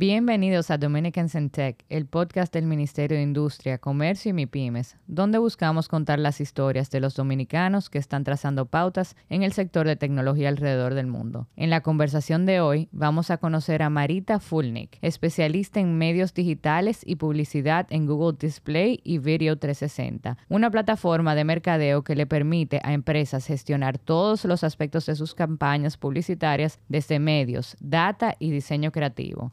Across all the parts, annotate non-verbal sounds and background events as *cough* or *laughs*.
Bienvenidos a Dominicans in Tech, el podcast del Ministerio de Industria, Comercio y MIPIMES, donde buscamos contar las historias de los dominicanos que están trazando pautas en el sector de tecnología alrededor del mundo. En la conversación de hoy vamos a conocer a Marita Fulnick, especialista en medios digitales y publicidad en Google Display y Video 360, una plataforma de mercadeo que le permite a empresas gestionar todos los aspectos de sus campañas publicitarias desde medios, data y diseño creativo.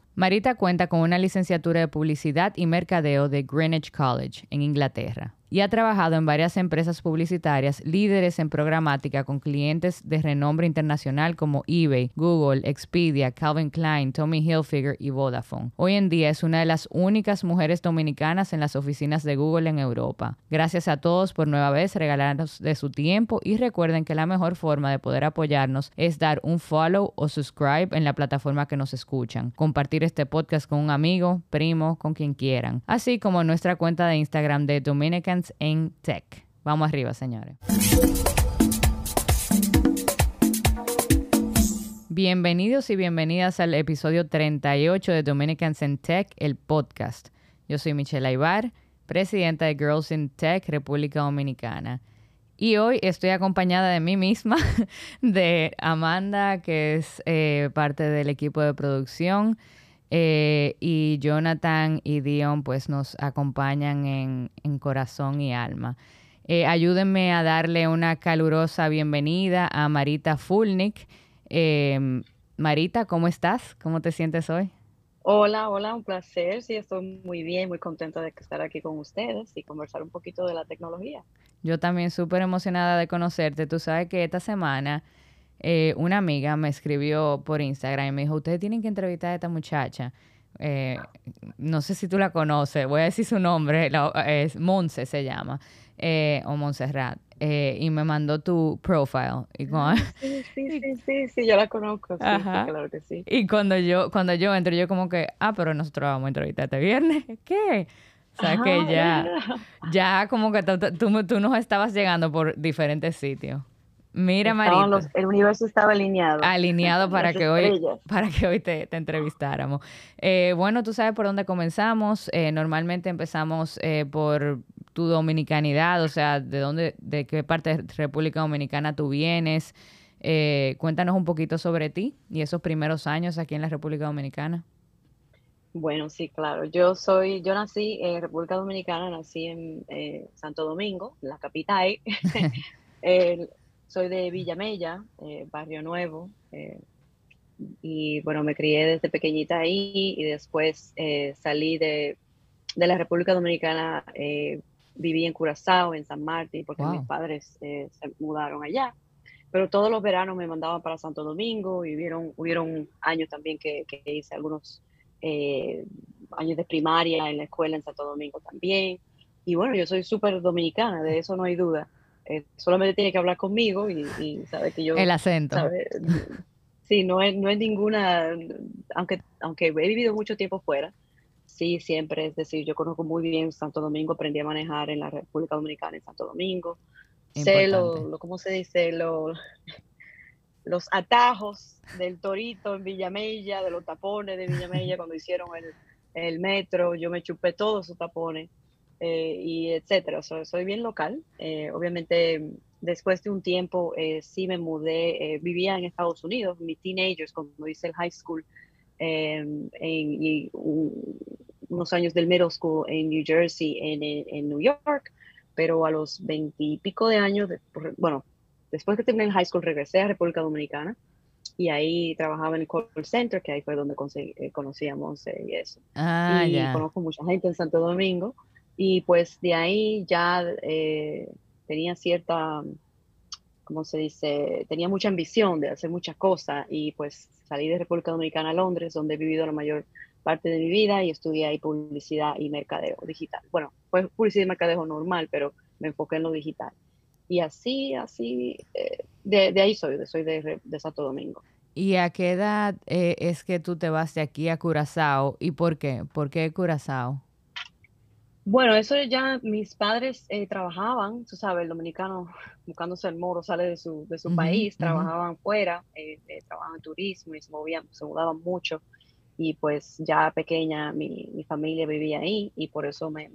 Cuenta con una licenciatura de Publicidad y Mercadeo de Greenwich College, en Inglaterra y ha trabajado en varias empresas publicitarias líderes en programática con clientes de renombre internacional como eBay, Google, Expedia, Calvin Klein, Tommy Hilfiger y Vodafone. Hoy en día es una de las únicas mujeres dominicanas en las oficinas de Google en Europa. Gracias a todos por nueva vez regalarnos de su tiempo y recuerden que la mejor forma de poder apoyarnos es dar un follow o subscribe en la plataforma que nos escuchan, compartir este podcast con un amigo, primo, con quien quieran, así como nuestra cuenta de Instagram de Dominican en Tech. Vamos arriba, señores. Bienvenidos y bienvenidas al episodio 38 de Dominicans in Tech, el podcast. Yo soy Michelle Aybar, presidenta de Girls in Tech, República Dominicana. Y hoy estoy acompañada de mí misma, *laughs* de Amanda, que es eh, parte del equipo de producción, eh, y Jonathan y Dion pues nos acompañan en, corazón y alma. Eh, ayúdenme a darle una calurosa bienvenida a Marita Fulnick. Em, Marita, ¿cómo estás? ¿Cómo te sientes hoy? Hola, hola, un placer. Sí, estoy muy bien, muy contenta de estar aquí con ustedes y conversar un poquito de la tecnología. Yo también súper emocionada de conocerte. Tú sabes que esta semana eh, una amiga me escribió por Instagram y me dijo, ustedes tienen que entrevistar a esta muchacha. Eh, no sé si tú la conoces, voy a decir su nombre, es Monse se llama, eh, o Montserrat. y me mandó tu profile. Y ah, sí, *laughs* sí, sí, sí, yo la conozco, claro que sí. Y cuando yo, cuando yo entro, yo como que, ah, pero nosotros vamos a entrevistar este viernes, *laughs* ¿qué? O sea, que ya, ya como que tú, tú nos estabas llegando por diferentes sitios. Mira, Marita. el universo estaba alineado. Alineado *laughs* para que hoy, para que hoy te, entrevistáramos. Eh, bueno, tú sabes por dónde comenzamos. Eh, normalmente empezamos eh, por tu dominicanidad, o sea, de dónde, de qué parte de República Dominicana tú vienes. cuéntanos un poquito sobre ti y esos primeros años aquí en la República Dominicana. Bueno, sí, claro. Yo soy, yo nací en República Dominicana, nací en Santo Domingo, la capital. *laughs* *laughs* Soy de Villamella, eh, Barrio Nuevo, eh, y bueno, me crié desde pequeñita ahí y después eh, salí de, la República Dominicana, viví en Curazao, en San Martín, porque mis padres se mudaron allá. Pero todos los veranos me mandaban para Santo Domingo y hubieron, hubieron años también que, que hice algunos años de primaria en la escuela en Santo Domingo también. Y bueno, yo soy súper dominicana, de eso no hay duda. Eh, solamente tiene que hablar conmigo y, sabe que yo... El acento. sí, no es, no es ninguna, aunque, aunque he vivido mucho tiempo fuera, sí, siempre, es decir, yo conozco muy bien Santo Domingo, aprendí a manejar en la República Dominicana, en Santo Domingo. Sé lo, ¿cómo se dice? Lo, los atajos del Torito en Villamella, de los tapones de Villamella cuando hicieron el, el metro, yo me chupé todos esos tapones. Eh, y etcétera. soy bien local. Eh, obviamente, después de un tiempo, eh, sí me mudé, vivía en Estados Unidos, mis teenagers, cuando hice el high school, em, y unos años del middle school en New Jersey, en, en New York, pero a los veintipico de años, bueno, después que terminé el high school, regresé a República Dominicana y ahí trabajaba en el call center, que ahí fue donde conocíamos y eso. Ah, y conozco mucha gente en Santo Domingo. Y pues de ahí ya eh, tenía cierta, ¿cómo se dice? Tenía mucha ambición de hacer muchas cosas y pues salí de República Dominicana a Londres, donde he vivido la mayor parte de mi vida y estudié ahí publicidad y mercadeo digital. Bueno, fue publicidad y mercadeo normal, pero me enfoqué en lo digital. Y así, así, eh, de, ahí soy, soy de, de, Santo Domingo. ¿Y a qué edad eh, es que tú te vas de aquí a Curazao? ¿Y por qué? ¿Por qué Curazao? Bueno, eso ya mis padres eh, trabajaban, tú sabes, el dominicano *laughs* buscándose el moro sale de su, de su país, trabajaban fuera, eh, eh, trabajaban en turismo y se movían, se mudaban mucho. y pues ya pequeña mi, mi familia vivía ahí y por eso me,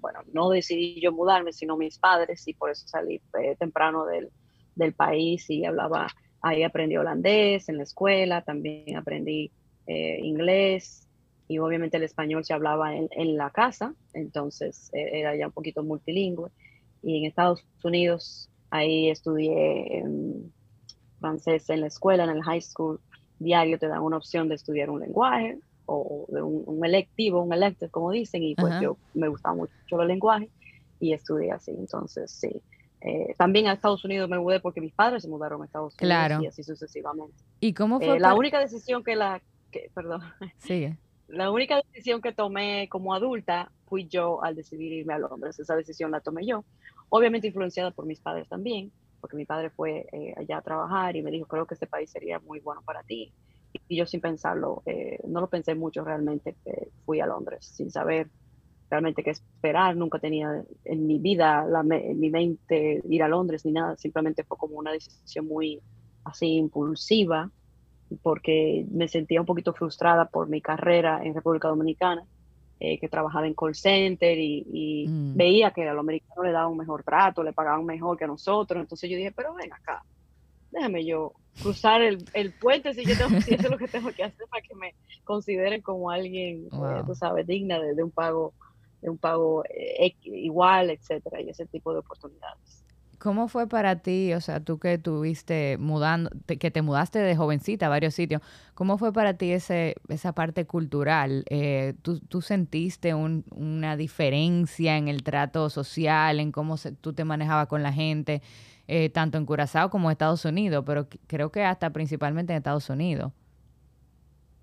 bueno, no decidí yo mudarme, sino mis padres y por eso salí eh, temprano del, del, país y hablaba, ahí aprendí holandés en la escuela, también aprendí eh, inglés y obviamente el español se hablaba en, en la casa, entonces eh, era ya un poquito multilingüe. Y en Estados Unidos, ahí estudié francés en la escuela, en el high school, diario te dan una opción de estudiar un lenguaje o de un, electivo, un elective, como dicen, y pues yo me gustaba mucho el lenguaje y estudié así. Entonces, sí. Eh, también a Estados Unidos me mudé porque mis padres se mudaron a Estados Unidos y así sucesivamente. ¿Y cómo fue? Eh, la única decisión que la, que, perdón, sigue. La única decisión que tomé como adulta fui yo al decidir irme a Londres. Esa decisión la tomé yo, obviamente influenciada por mis padres también porque mi padre fue eh, allá a trabajar y me dijo, creo que este país sería muy bueno para ti. Y yo sin pensarlo, eh, no lo pensé mucho realmente, fui a Londres sin saber realmente qué esperar, nunca tenía en mi vida, en mi mente ir a Londres ni nada, simplemente fue como una decisión muy así impulsiva, porque me sentía un poquito frustrada por mi carrera en República Dominicana eh, que trabajaba en call center y, mm. veía que a los americanos le daban un mejor trato, le pagaban mejor que a nosotros. Entonces yo dije, pero ven acá, déjame yo cruzar el, el puente si yo tengo, si eso es lo que tengo que hacer para que me consideren como alguien, eh, tú sabes, digna de, de, un pago, de un pago eh, igual, etcétera, y ese tipo de oportunidades. ¿Cómo fue para ti, o sea, tú que tuviste mudando, que te mudaste de jovencita a varios sitios, cómo fue para ti ese, esa parte cultural? Eh, ¿tú, sentiste una diferencia en el trato social, en cómo tú te manejabas con la gente, eh, tanto en Curazao como en Estados Unidos, pero creo que hasta principalmente en Estados Unidos?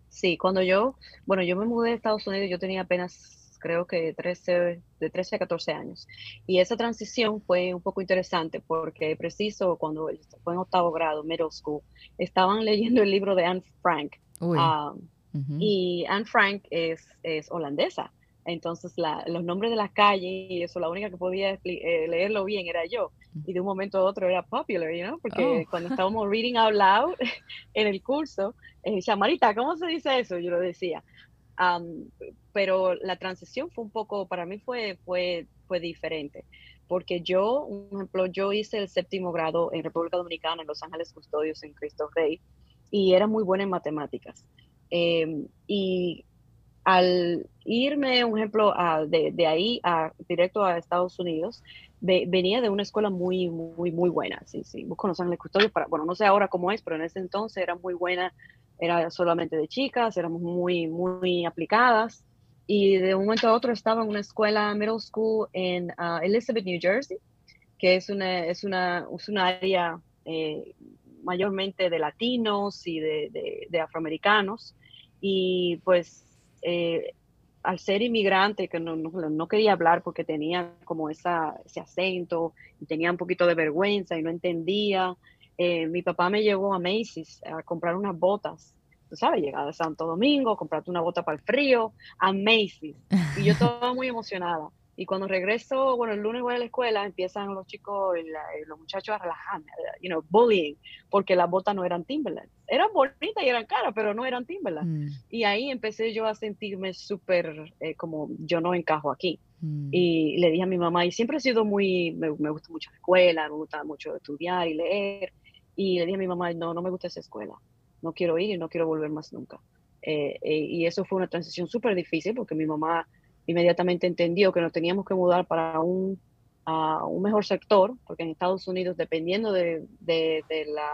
Sí, cuando yo, bueno, yo me mudé de Estados Unidos, yo tenía apenas creo que 13, de 13 a 14 años. Y esa transición fue un poco interesante porque preciso cuando fue en octavo grado, middle school, estaban leyendo el libro de Anne Frank. Um, y Anne Frank es, es holandesa. Entonces los nombres de las calles y eso, la única que podía eh, leerlo bien era yo. Y de un momento a otro era popular, you know? porque oh. cuando estábamos reading out loud *laughs* en el curso, eh, Marita, ¿cómo se dice eso? Yo lo decía pero la transición fue un poco, para mí fue, fue, fue diferente, porque yo, un ejemplo, yo hice el séptimo grado en República Dominicana, en Los Ángeles Custodios, en Cristo Rey, y era muy buena en matemáticas. Em, y al irme, un ejemplo, de, de, ahí a, directo a Estados Unidos, venía de una escuela muy, muy, muy buena. Sí, sí, busco Los Ángeles Custodios, para, bueno, no sé ahora cómo es, pero en ese entonces era muy buena era solamente de chicas, éramos muy, muy aplicadas. Y de un momento a otro estaba en una escuela middle school en uh, Elizabeth, New Jersey, que es una, es una, es una área eh, mayormente de latinos y de, de, afroamericanos. Y pues eh, al ser inmigrante, que no, no, quería hablar porque tenía como esa, ese acento y tenía un poquito de vergüenza y no entendía, eh, mi papá me llevó a Macy's a comprar unas botas. Tú sabes, llegar de Santo Domingo, comprarte una bota para el frío, a Macy's. Y yo *laughs* estaba muy emocionada. Y cuando regreso, bueno, el lunes voy a la escuela, empiezan los chicos, y los muchachos a relajarme, you know, bullying, porque las botas no eran Timberland. Eran bonitas y eran caras, pero no eran Timberland. Mm. Y ahí empecé yo a sentirme súper eh, como yo no encajo aquí. Mm. Y le dije a mi mamá, y siempre he sido muy, me, me gusta mucho la escuela, me gusta mucho estudiar y leer. Y le dije a mi mamá, no, no me gusta esa escuela, no quiero ir y no quiero volver más nunca. Eh, eh, y eso fue una transición súper difícil porque mi mamá inmediatamente entendió que nos teníamos que mudar para un, un mejor sector, porque en Estados Unidos, dependiendo de, de, la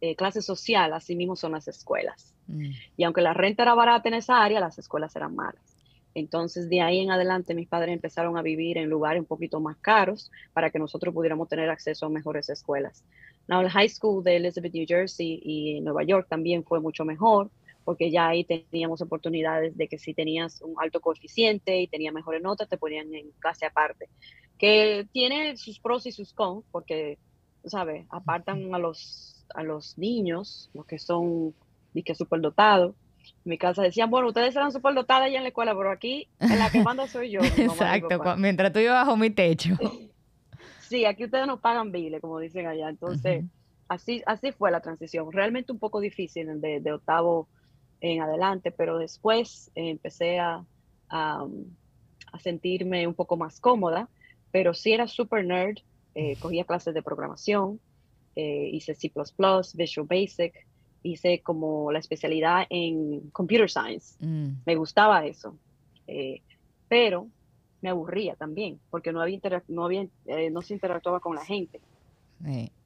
eh, clase social, así mismo son las escuelas. Mm. Y aunque la renta era barata en esa área, las escuelas eran malas. Entonces, de ahí en adelante, mis padres empezaron a vivir en lugares un poquito más caros para que nosotros pudiéramos tener acceso a mejores escuelas. Now, el high school de Elizabeth, New Jersey y Nueva York también fue mucho mejor, porque ya ahí teníamos oportunidades de que si tenías un alto coeficiente y tenías mejores notas, te ponían en clase aparte, que tiene sus pros y sus cons, porque, ¿sabes? Apartan a los, a los niños, los que son, que superdotados, en mi casa decían, bueno, ustedes eran súper dotadas allá en la escuela, pero aquí en la que manda soy yo. *laughs* Exacto, mientras tú ibas bajo mi techo. *laughs* Sí, aquí ustedes no pagan biles, como dicen allá. Entonces, así, así fue la transición. Realmente un poco difícil de, de octavo en adelante, pero después empecé a, a, sentirme un poco más cómoda, pero sí era super nerd, eh, cogía clases de programación, eh, hice C++, Visual Basic, hice como la especialidad en Computer Science. Mm. Me gustaba eso, eh, pero me aburría también, porque no, había no, había, no se interactuaba con la gente.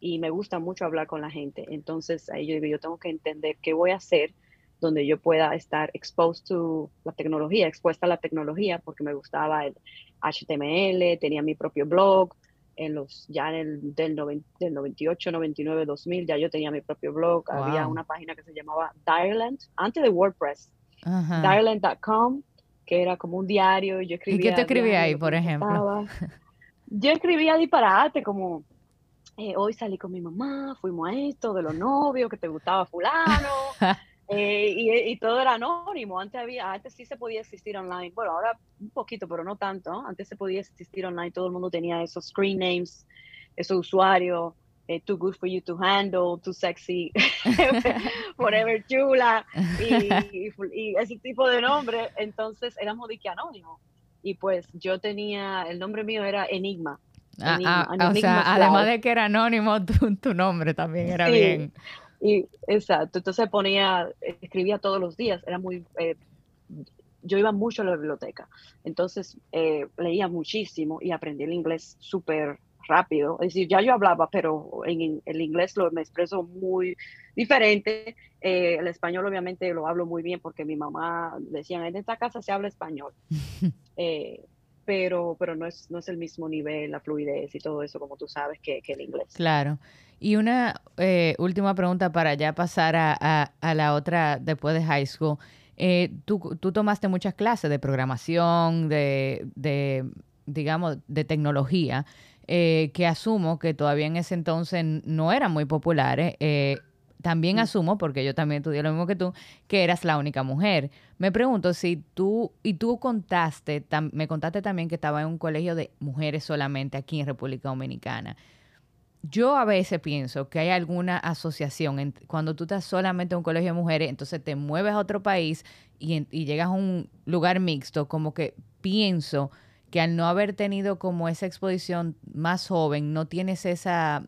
Y me gusta mucho hablar con la gente. Entonces, ahí yo digo, yo tengo que entender qué voy a hacer donde yo pueda estar exposed to la tecnología, expuesta a la tecnología, porque me gustaba el HTML, tenía mi propio blog, en los, ya en el, del, del 98, 99, 2000, ya yo tenía mi propio blog, había una página que se llamaba Direland, antes de WordPress, Direland.com, que era como un diario, y yo escribía. ¿Y qué te escribía ahí, por ejemplo? Yo escribía disparate, como eh, hoy salí con mi mamá, fuimos a esto, de los novios, que te gustaba fulano, *laughs* Eh, y, todo era anónimo. Antes había, antes sí se podía existir online. Bueno, ahora un poquito, pero no tanto. Antes se podía existir online. Todo el mundo tenía esos screen names, esos usuarios. Eh, too good for you to handle, too sexy, *laughs* forever chula, *laughs* y, ese tipo de nombre. Entonces éramos de que anónimo. Y pues yo tenía, el nombre mío era Enigma. Ah, ah, o sea, además de que era anónimo, *laughs* tu, nombre también era bien. Y exacto, entonces ponía, escribía todos los días, era muy, eh, yo iba mucho a la biblioteca, entonces eh, leía muchísimo y aprendí el inglés súper rápido. Es decir, ya yo hablaba, pero en, el inglés lo me expreso muy diferente. Eh, el español obviamente lo hablo muy bien porque mi mamá decía, en esta casa se habla español. *laughs* pero, pero no, es, no es el mismo nivel, la fluidez y todo eso, como tú sabes, que, que el inglés. Claro. Y una eh, última pregunta para ya pasar a, la otra después de high school. Eh, tú, tú, tomaste muchas clases de programación, de, de digamos, de tecnología, eh, que asumo que todavía en ese entonces no eran muy populares. también mm. asumo, porque yo también estudié lo mismo que tú, que eras la única mujer. Me pregunto si tú, y tú contaste, me contaste también que estaba en un colegio de mujeres solamente aquí en República Dominicana yo a veces pienso que hay alguna asociación cuando tú estás solamente en un colegio de mujeres, entonces te mueves a otro país y, llegas a un lugar mixto, como que pienso que al no haber tenido como esa exposición más joven, no tienes esa,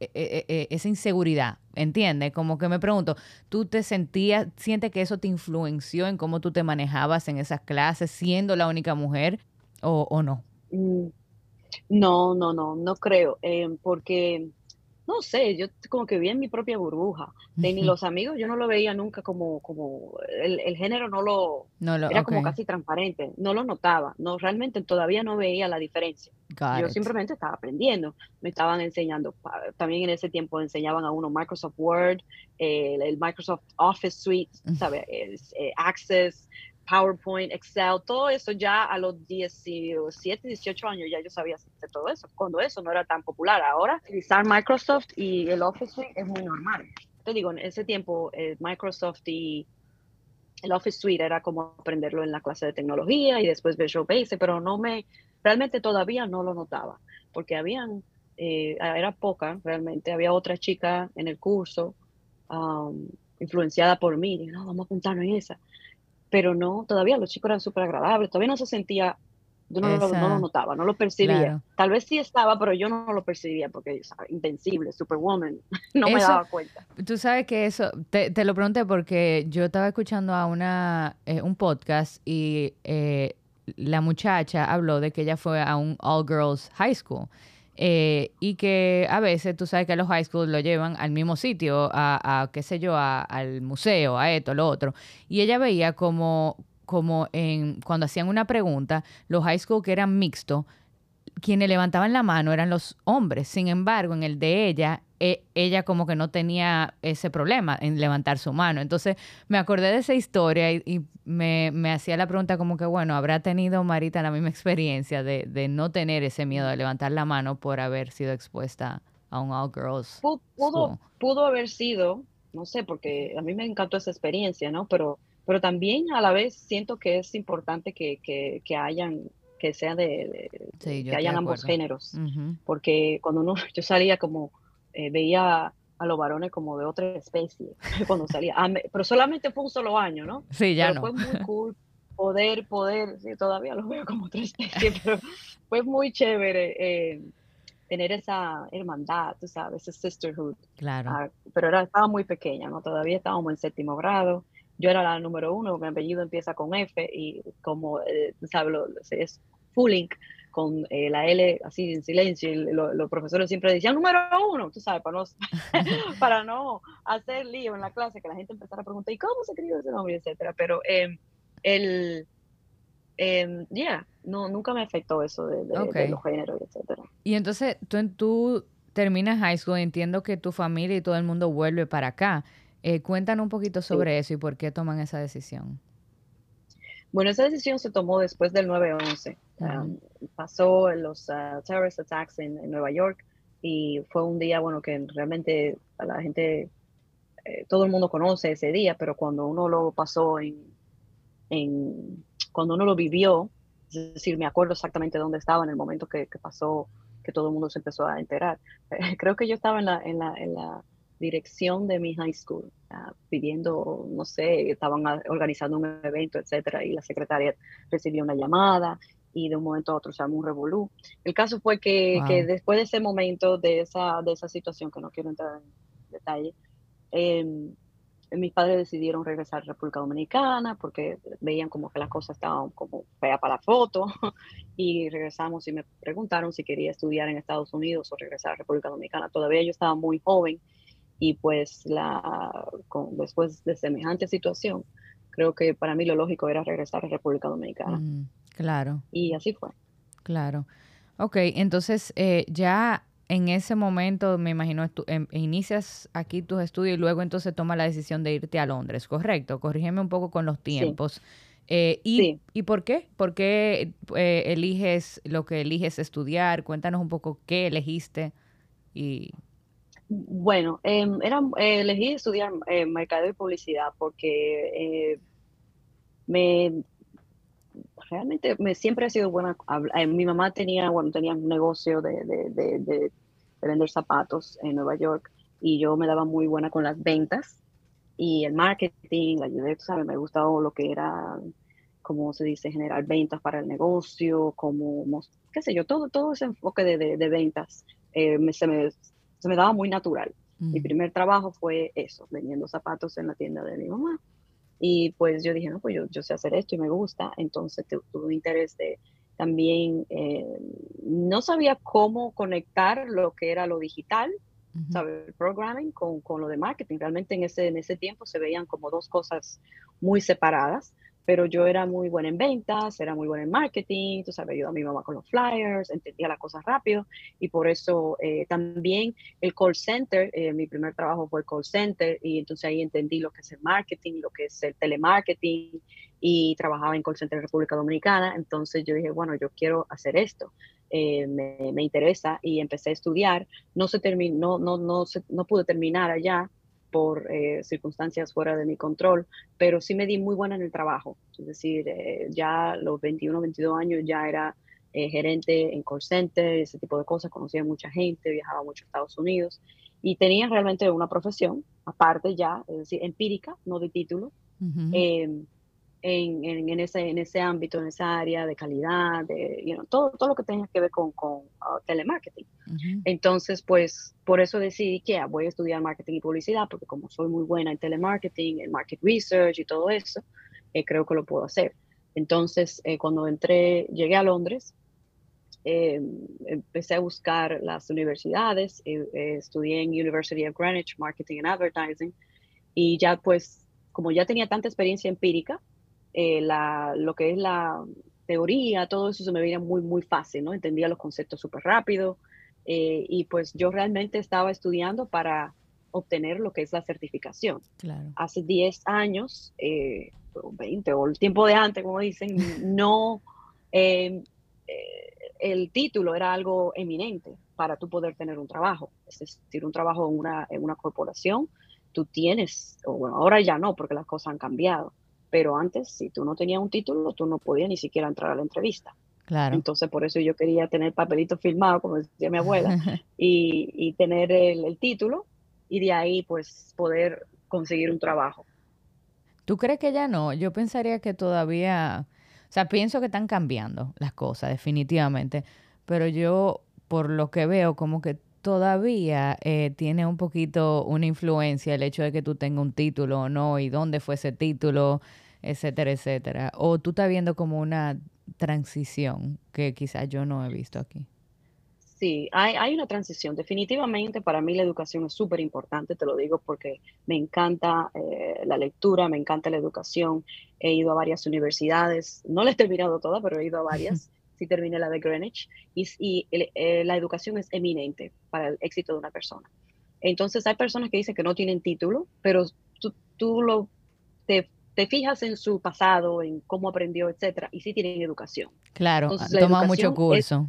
e, e, e, esa inseguridad, ¿entiendes? Como que me pregunto, ¿tú te sentías, sientes que eso te influenció en cómo tú te manejabas en esas clases siendo la única mujer o, o no? Mm, no, no, no, no creo, em, porque, no sé, yo como que vi en mi propia burbuja. De ni los amigos, yo no lo veía nunca como, como, el, género no lo, era como casi transparente, no lo notaba, no, realmente todavía no veía la diferencia. yo simplemente estaba aprendiendo, me estaban enseñando, también en ese tiempo enseñaban a uno Microsoft Word, el, Microsoft Office Suite, ¿sabe? Eh, Access, PowerPoint, Excel, todo eso ya a los 17, 18 años ya yo sabía hacer todo eso, cuando eso no era tan popular. Ahora utilizar Microsoft y el Office Suite es muy normal. Te digo, en ese tiempo eh, Microsoft y el Office Suite era como aprenderlo en la clase de tecnología y después Visual Basic, pero no me, realmente todavía no lo notaba, porque habían, eh, era poca realmente, había otra chica en el curso um, influenciada por mí, y no, vamos a apuntarnos en esa pero no, todavía los chicos eran súper agradables, todavía no se sentía, yo no, lo, notaba, no lo percibía. Tal vez sí estaba, pero yo no lo percibía porque invencible, superwoman, *laughs* no me daba cuenta. Tú sabes que eso, te, lo pregunté porque yo estaba escuchando a una, eh, un podcast y eh, la muchacha habló de que ella fue a un all girls high school. Eh, y que a veces tú sabes que los high school lo llevan al mismo sitio, a, qué sé yo, al museo, a esto, lo otro. Y ella veía como, como en, cuando hacían una pregunta, los high school que eran mixtos, quienes levantaban la mano eran los hombres. Sin embargo, en el de ella, e, ella como que no tenía ese problema en levantar su mano. Entonces me acordé de esa historia y, me, hacía la pregunta como que, bueno, ¿habrá tenido Marita la misma experiencia de, de, no tener ese miedo de levantar la mano por haber sido expuesta a un all girls? Pudo, pudo, haber sido, no sé, porque a mí me encantó esa experiencia, ¿no? Pero, pero también a la vez siento que es importante que, que, que hayan que sea de, que hayan ambos géneros, porque cuando uno, *laughs* yo salía como, eh, veía a los varones como de otra especie cuando salía. Pero solamente fue un solo año, ¿no? Sí, ya no. Fue muy *laughs* cool poder, poder, sí, todavía lo veo como otra especie, *laughs* pero fue muy chévere eh, tener esa hermandad, tú sabes, ese sisterhood. Claro. Ah, pero era, estaba muy pequeña, ¿no? Todavía estábamos en séptimo grado. Yo era la número uno, mi apellido empieza con F y como, eh, sabes, lo, es Fulling con eh, la L así en silencio, y los profesores siempre decían número uno, tú sabes, para no, *laughs* *laughs* para no hacer lío en la clase, que la gente empezara a preguntar, ¿y cómo se escribe ese nombre? etcétera. Pero eh, el, eh, ya, no, nunca me afectó eso de, los géneros, etcétera. Y entonces, tú, tú terminas high school, entiendo que tu familia y todo el mundo vuelve para acá. Eh, cuéntanos un poquito sobre eso y por qué toman esa decisión. Bueno, esa decisión se tomó después del 9-11. Um, pasó los uh, terrorist attacks en, Nueva York y fue un día, bueno, que realmente a la gente, eh, todo el mundo conoce ese día, pero cuando uno lo pasó en, en, cuando uno lo vivió, es decir, me acuerdo exactamente dónde estaba en el momento que, pasó, que todo el mundo se empezó a enterar. *laughs* Creo que yo estaba en la, en la, en la dirección de mi high school, uh, pidiendo, no sé, estaban organizando un evento, etcétera, y la secretaria recibió una llamada y de un momento a otro se armó un revolú. El caso fue que, que, después de ese momento, de esa, de esa situación, que no quiero entrar en detalle, em, mis padres decidieron regresar a República Dominicana porque veían como que las cosas estaban como feas para la foto *laughs* y regresamos y me preguntaron si quería estudiar en Estados Unidos o regresar a República Dominicana. Todavía yo estaba muy joven y pues la, después de semejante situación, creo que para mí lo lógico era regresar a República Dominicana. Mm, claro. Y así fue. Claro. Ok, entonces eh, ya en ese momento, me imagino, em, inicias aquí tus estudios y luego entonces tomas la decisión de irte a Londres, ¿correcto? Corrígeme un poco con los tiempos. Eh, y, y, por qué? ¿Por qué eh, eliges lo que eliges estudiar? Cuéntanos un poco qué elegiste y bueno, em, era, eh, elegí estudiar eh, mercado y publicidad porque eh, me realmente me siempre ha sido buena. mi mamá tenía, bueno, tenía un negocio de, de, vender zapatos en Nueva York y yo me daba muy buena con las ventas y el marketing, la ayudé, ¿sabes? Me gustaba lo que era, como se dice, generar ventas para el negocio, como, qué sé yo, todo, todo ese enfoque de, ventas me, se me se me daba muy natural. Mi primer trabajo fue eso, vendiendo zapatos en la tienda de mi mamá. Y pues yo dije, no, pues yo, yo sé hacer esto y me gusta. Entonces tuve un interés de también, eh, no sabía cómo conectar lo que era lo digital, ¿sabes? El programming con, con, lo de marketing. Realmente en ese, en ese tiempo se veían como dos cosas muy separadas pero yo era muy buena en ventas, era muy buena en marketing, tú sabes, ayudaba a mi mamá con los flyers, entendía las cosas rápido y por eso eh, también el call center, eh, mi primer trabajo fue el call center y entonces ahí entendí lo que es el marketing, lo que es el telemarketing y trabajaba en call center en República Dominicana, entonces yo dije, bueno, yo quiero hacer esto. Eh, me, me, interesa y empecé a estudiar. No se terminó, no, no, no, no pude terminar allá por eh, circunstancias fuera de mi control, pero sí me di muy buena en el trabajo. Es decir, eh, ya los 21, 22 años ya era eh, gerente en call center, ese tipo de cosas, conocía mucha gente, viajaba mucho a Estados Unidos y tenía realmente una profesión, aparte ya, es decir, empírica, no de título, en, en, ese, en ese ámbito, en esa área de calidad, de todo, todo lo que tenga que ver con, con uh, telemarketing. Entonces, pues por eso decidí que ah, voy a estudiar marketing y publicidad, porque como soy muy buena en telemarketing, en market research y todo eso, eh, creo que lo puedo hacer. Entonces, eh, cuando entré, llegué a Londres, eh, empecé a buscar las universidades, estudié en University of Greenwich Marketing and Advertising, y ya pues, como ya tenía tanta experiencia empírica, eh, la, lo que es la teoría, todo eso se me veía muy, muy fácil, ¿no? Entendía los conceptos súper rápido eh, y pues yo realmente estaba estudiando para obtener lo que es la certificación. Hace 10 años, eh, 20 o el tiempo de antes, como dicen, *laughs* no, em, eh, el título era algo eminente para tú poder tener un trabajo. Es decir, un trabajo en una, en una corporación, tú tienes, o bueno, ahora ya no, porque las cosas han cambiado pero antes, si tú no tenías un título, tú no podías ni siquiera entrar a la entrevista. Claro. Entonces, por eso yo quería tener papelito firmado, como decía mi abuela, *laughs* y, y tener el, título y de ahí pues poder conseguir un trabajo. ¿Tú crees que ya no? Yo pensaría que todavía, o sea, pienso que están cambiando las cosas, definitivamente, pero yo, por lo que veo, como que todavía eh, tiene un poquito una influencia el hecho de que tú tengas un título o no, y dónde fue ese título, etcétera, etcétera. O tú estás viendo como una transición que quizás yo no he visto aquí. Sí, hay, una transición. Definitivamente para mí la educación es súper importante, te lo digo porque me encanta eh, la lectura, me encanta la educación. He ido a varias universidades, no las he terminado todas, pero he ido a *laughs* varias. sí terminé la de Greenwich. Y, eh, la educación es eminente para el éxito de una persona. Entonces hay personas que dicen que no tienen título, pero tú, lo, te, fijas en su pasado, en cómo aprendió, etcétera, y sí tienen educación. Claro, Entonces, toma mucho curso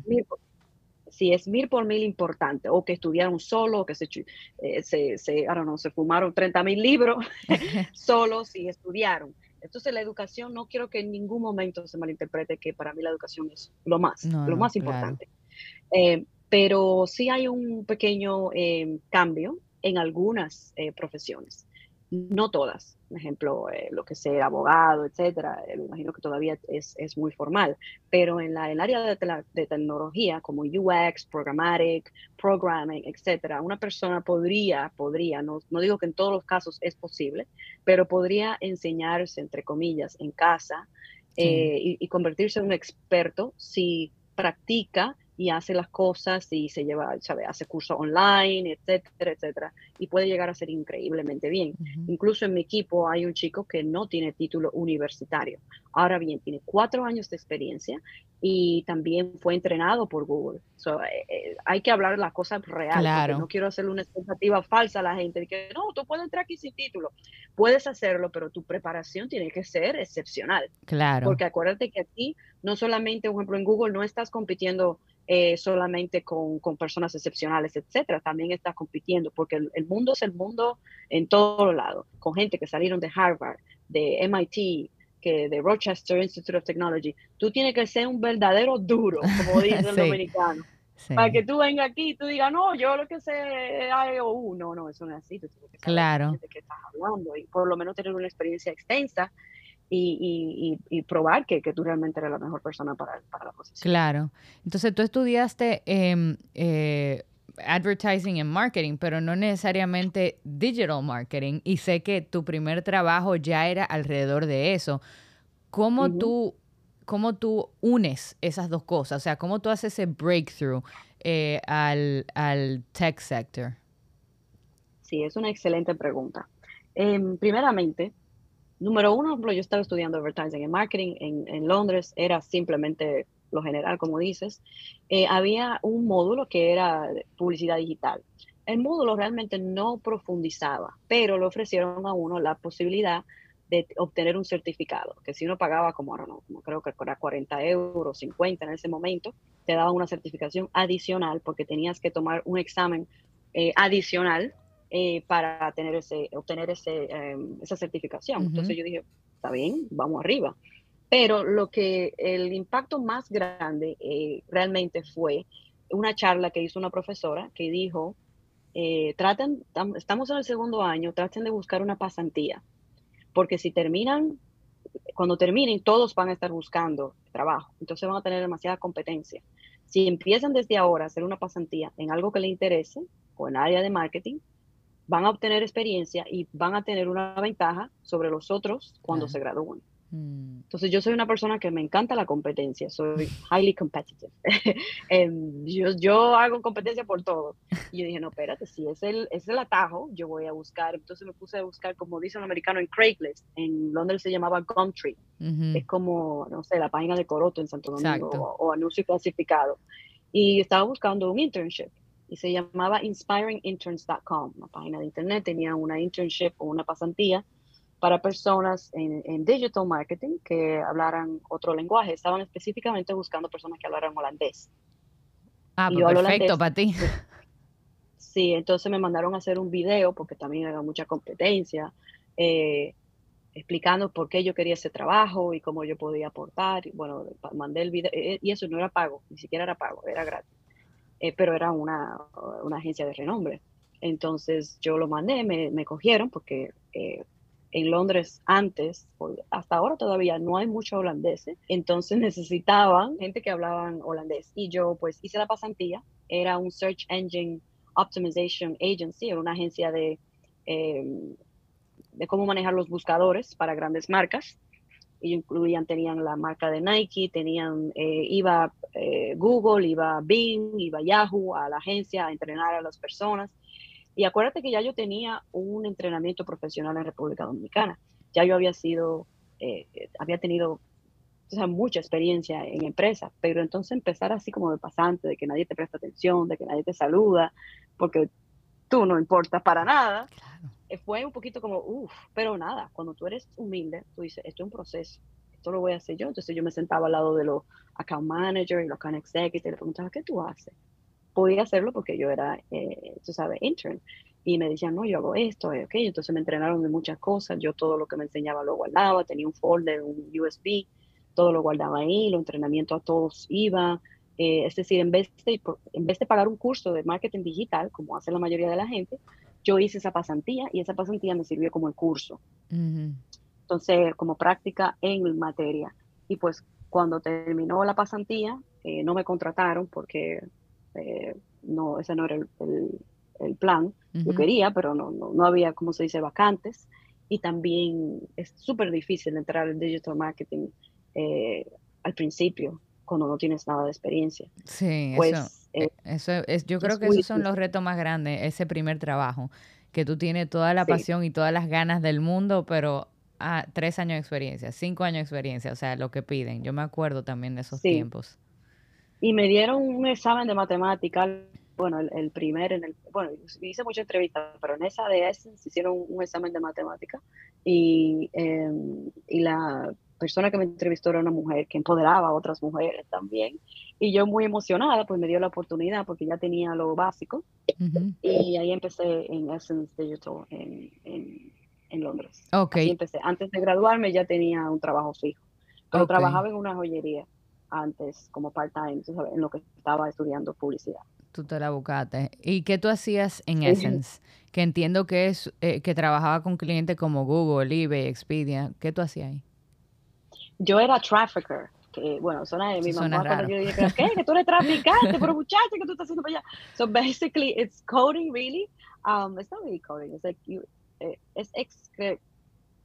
si es mil por mil importante, o que estudiaron solo, o que se, eh, se, se, se fumaron 30 mil libros *laughs* *laughs* solos y estudiaron. Entonces la educación, no quiero que en ningún momento se malinterprete que para mí la educación es lo más, lo más importante. Eh, pero sí hay un pequeño eh, cambio en algunas profesiones no todas, por ejemplo, eh, lo que sea abogado, etcétera, eh, me imagino que todavía es, muy formal, pero en, la, el área de, tecnología como UX, programmatic, programming, etcétera, una persona podría, podría, no, no digo que en todos los casos es posible, pero podría enseñarse, entre comillas, en casa eh, y, y convertirse en un experto si practica y hace las cosas y se lleva, ¿sabe? hace cursos online, etcétera, etcétera, y puede llegar a ser increíblemente bien. Incluso en mi equipo hay un chico que no tiene título universitario. Ahora bien, tiene cuatro años de experiencia y también fue entrenado por Google. Eh, eh, hay que hablar las cosas reales. No quiero hacerle una expectativa falsa a la gente de que no, tú puedes entrar aquí sin título. Puedes hacerlo, pero tu preparación tiene que ser excepcional. Claro. Porque acuérdate que aquí no solamente, por ejemplo, en Google no estás compitiendo eh, solamente con, con, personas excepcionales, etcétera. También estás compitiendo porque el, mundo es el mundo en todos lados, con gente que salieron de Harvard, de MIT, que de Rochester Institute of Technology. Tú tienes que ser un verdadero duro, como *laughs* dice el dominicano. Para que tú vengas aquí y tú digas, no, yo lo que sé es IOU. No, no, eso no es así. Tú tienes que saber claro. de qué estás hablando y por lo menos tener una experiencia extensa y, y, probar que, que, tú realmente eres la mejor persona para, para la posición. Claro. Entonces tú estudiaste em, eh, advertising and marketing, pero no necesariamente digital marketing. Y sé que tu primer trabajo ya era alrededor de eso. ¿Cómo, tú, cómo tú unes esas dos cosas? O sea, ¿cómo tú haces ese breakthrough eh, al, al tech sector? Sí, es una excelente pregunta. Em, primeramente, número uno, yo estaba estudiando advertising and marketing en, Londres, era simplemente lo general, como dices. Eh, había un módulo que era publicidad digital. El módulo realmente no profundizaba, pero le ofrecieron a uno la posibilidad de obtener un certificado, que si uno pagaba como, no, como creo que era 40 euros, 50 en ese momento, te daban una certificación adicional porque tenías que tomar un examen eh, adicional eh, para tener ese, obtener ese, em, esa certificación. Entonces yo dije, está bien, vamos arriba. Pero lo que el impacto más grande eh, realmente fue una charla que hizo una profesora que dijo, eh, traten, estamos en el segundo año, traten de buscar una pasantía, porque si terminan, cuando terminen, todos van a estar buscando trabajo, entonces van a tener demasiada competencia. Si empiezan desde ahora a hacer una pasantía en algo que les interese o en área de marketing, van a obtener experiencia y van a tener una ventaja sobre los otros cuando se gradúen. Mm. Entonces yo soy una persona que me encanta la competencia, soy highly competitive. *laughs* Em, yo, yo, hago competencia por todo. Y yo dije, no, espérate, si es el, es el atajo, yo voy a buscar. Entonces me puse a buscar, como dice un americano, en Craigslist. En Londres se llamaba Gumtree. Es como, no sé, la página de Coroto en Santo Domingo o, o anuncio clasificado. Y estaba buscando un internship y se llamaba inspiringinterns.com, una página de internet, tenía una internship o una pasantía para personas en, digital marketing que hablaran otro lenguaje. Estaban específicamente buscando personas que hablaran holandés. Ah, pues perfecto para ti. Sí, entonces me mandaron a hacer un video porque también había mucha competencia, eh, explicando por qué yo quería ese trabajo y cómo yo podía aportar. Y bueno, mandé el video, eh, y eso no era pago, ni siquiera era pago, era gratis. Eh, pero era una, una, agencia de renombre. Entonces yo lo mandé, me, me cogieron porque eh, en Londres antes, hasta ahora todavía no hay mucho holandés, entonces *laughs* necesitaban gente que hablaban holandés. Y yo pues hice la pasantía, era un Search Engine Optimization Agency, era una agencia de, em, de cómo manejar los buscadores para grandes marcas. Y incluían, tenían la marca de Nike, tenían, eh, iba eh, Google, iba Bing, iba Yahoo a la agencia a entrenar a las personas y acuérdate que ya yo tenía un entrenamiento profesional en República Dominicana. Ya yo había sido, eh, había tenido mucha experiencia en empresa, pero entonces empezar así como de pasante, de que nadie te presta atención, de que nadie te saluda, porque tú no importas para nada, eh, fue un poquito como, uff, pero nada, cuando tú eres humilde, tú dices, esto es un proceso, esto lo voy a hacer yo. Entonces yo me sentaba al lado de los account managers y los account executives y le preguntaba, ¿qué tú haces? Podía hacerlo porque yo era, eh, tú sabes, intern. Y me decían, no, yo hago esto, eh, ok. Entonces me entrenaron de muchas cosas. Yo todo lo que me enseñaba lo guardaba. Tenía un folder, un USB, todo lo guardaba ahí. Los entrenamientos a todos iba. Eh, es decir, en vez, de, en vez de pagar un curso de marketing digital, como hace la mayoría de la gente, yo hice esa pasantía y esa pasantía me sirvió como el curso. Entonces, como práctica en materia. Y pues cuando terminó la pasantía, no me contrataron porque eh, no, ese no era el, el, plan. Yo quería, pero no, no, no, había, como se dice, vacantes. Y también es súper difícil entrar en digital marketing eh, al principio, cuando no tienes nada de experiencia. Sí, pues, eso, eh, eso es, yo creo que esos son los retos más grandes, ese primer trabajo, que tú tienes toda la pasión y todas las ganas del mundo, pero ah, tres años de experiencia, cinco años de experiencia, o sea, lo que piden. Yo me acuerdo también de esos tiempos. Y me dieron un examen de matemática, bueno, el, primer, en el, bueno, hice muchas entrevistas, pero en esa de Essence hicieron un, examen de matemática y, em, y la persona que me entrevistó era una mujer que empoderaba a otras mujeres también. Y yo muy emocionada, pues me dio la oportunidad porque ya tenía lo básico. Y ahí empecé en Essence Digital en, en, Londres. Ok. empecé. Antes de graduarme ya tenía un trabajo fijo, pero trabajaba en una joyería antes como part-time, en lo que estaba estudiando publicidad. Tú te la buscaste. ¿Y qué tú hacías en Essence? Que entiendo que es eh, que trabajaba con clientes como Google, eBay, Expedia. ¿Qué tú hacías ahí? Yo era trafficker. Que, bueno, suena de mi mamá cuando yo dije, ¿qué? Que tú eres *laughs* traficante, pero muchacha, ¿qué tú estás haciendo para allá? So basically, it's coding really. Um, it's not really coding. It's like you, eh, es ex,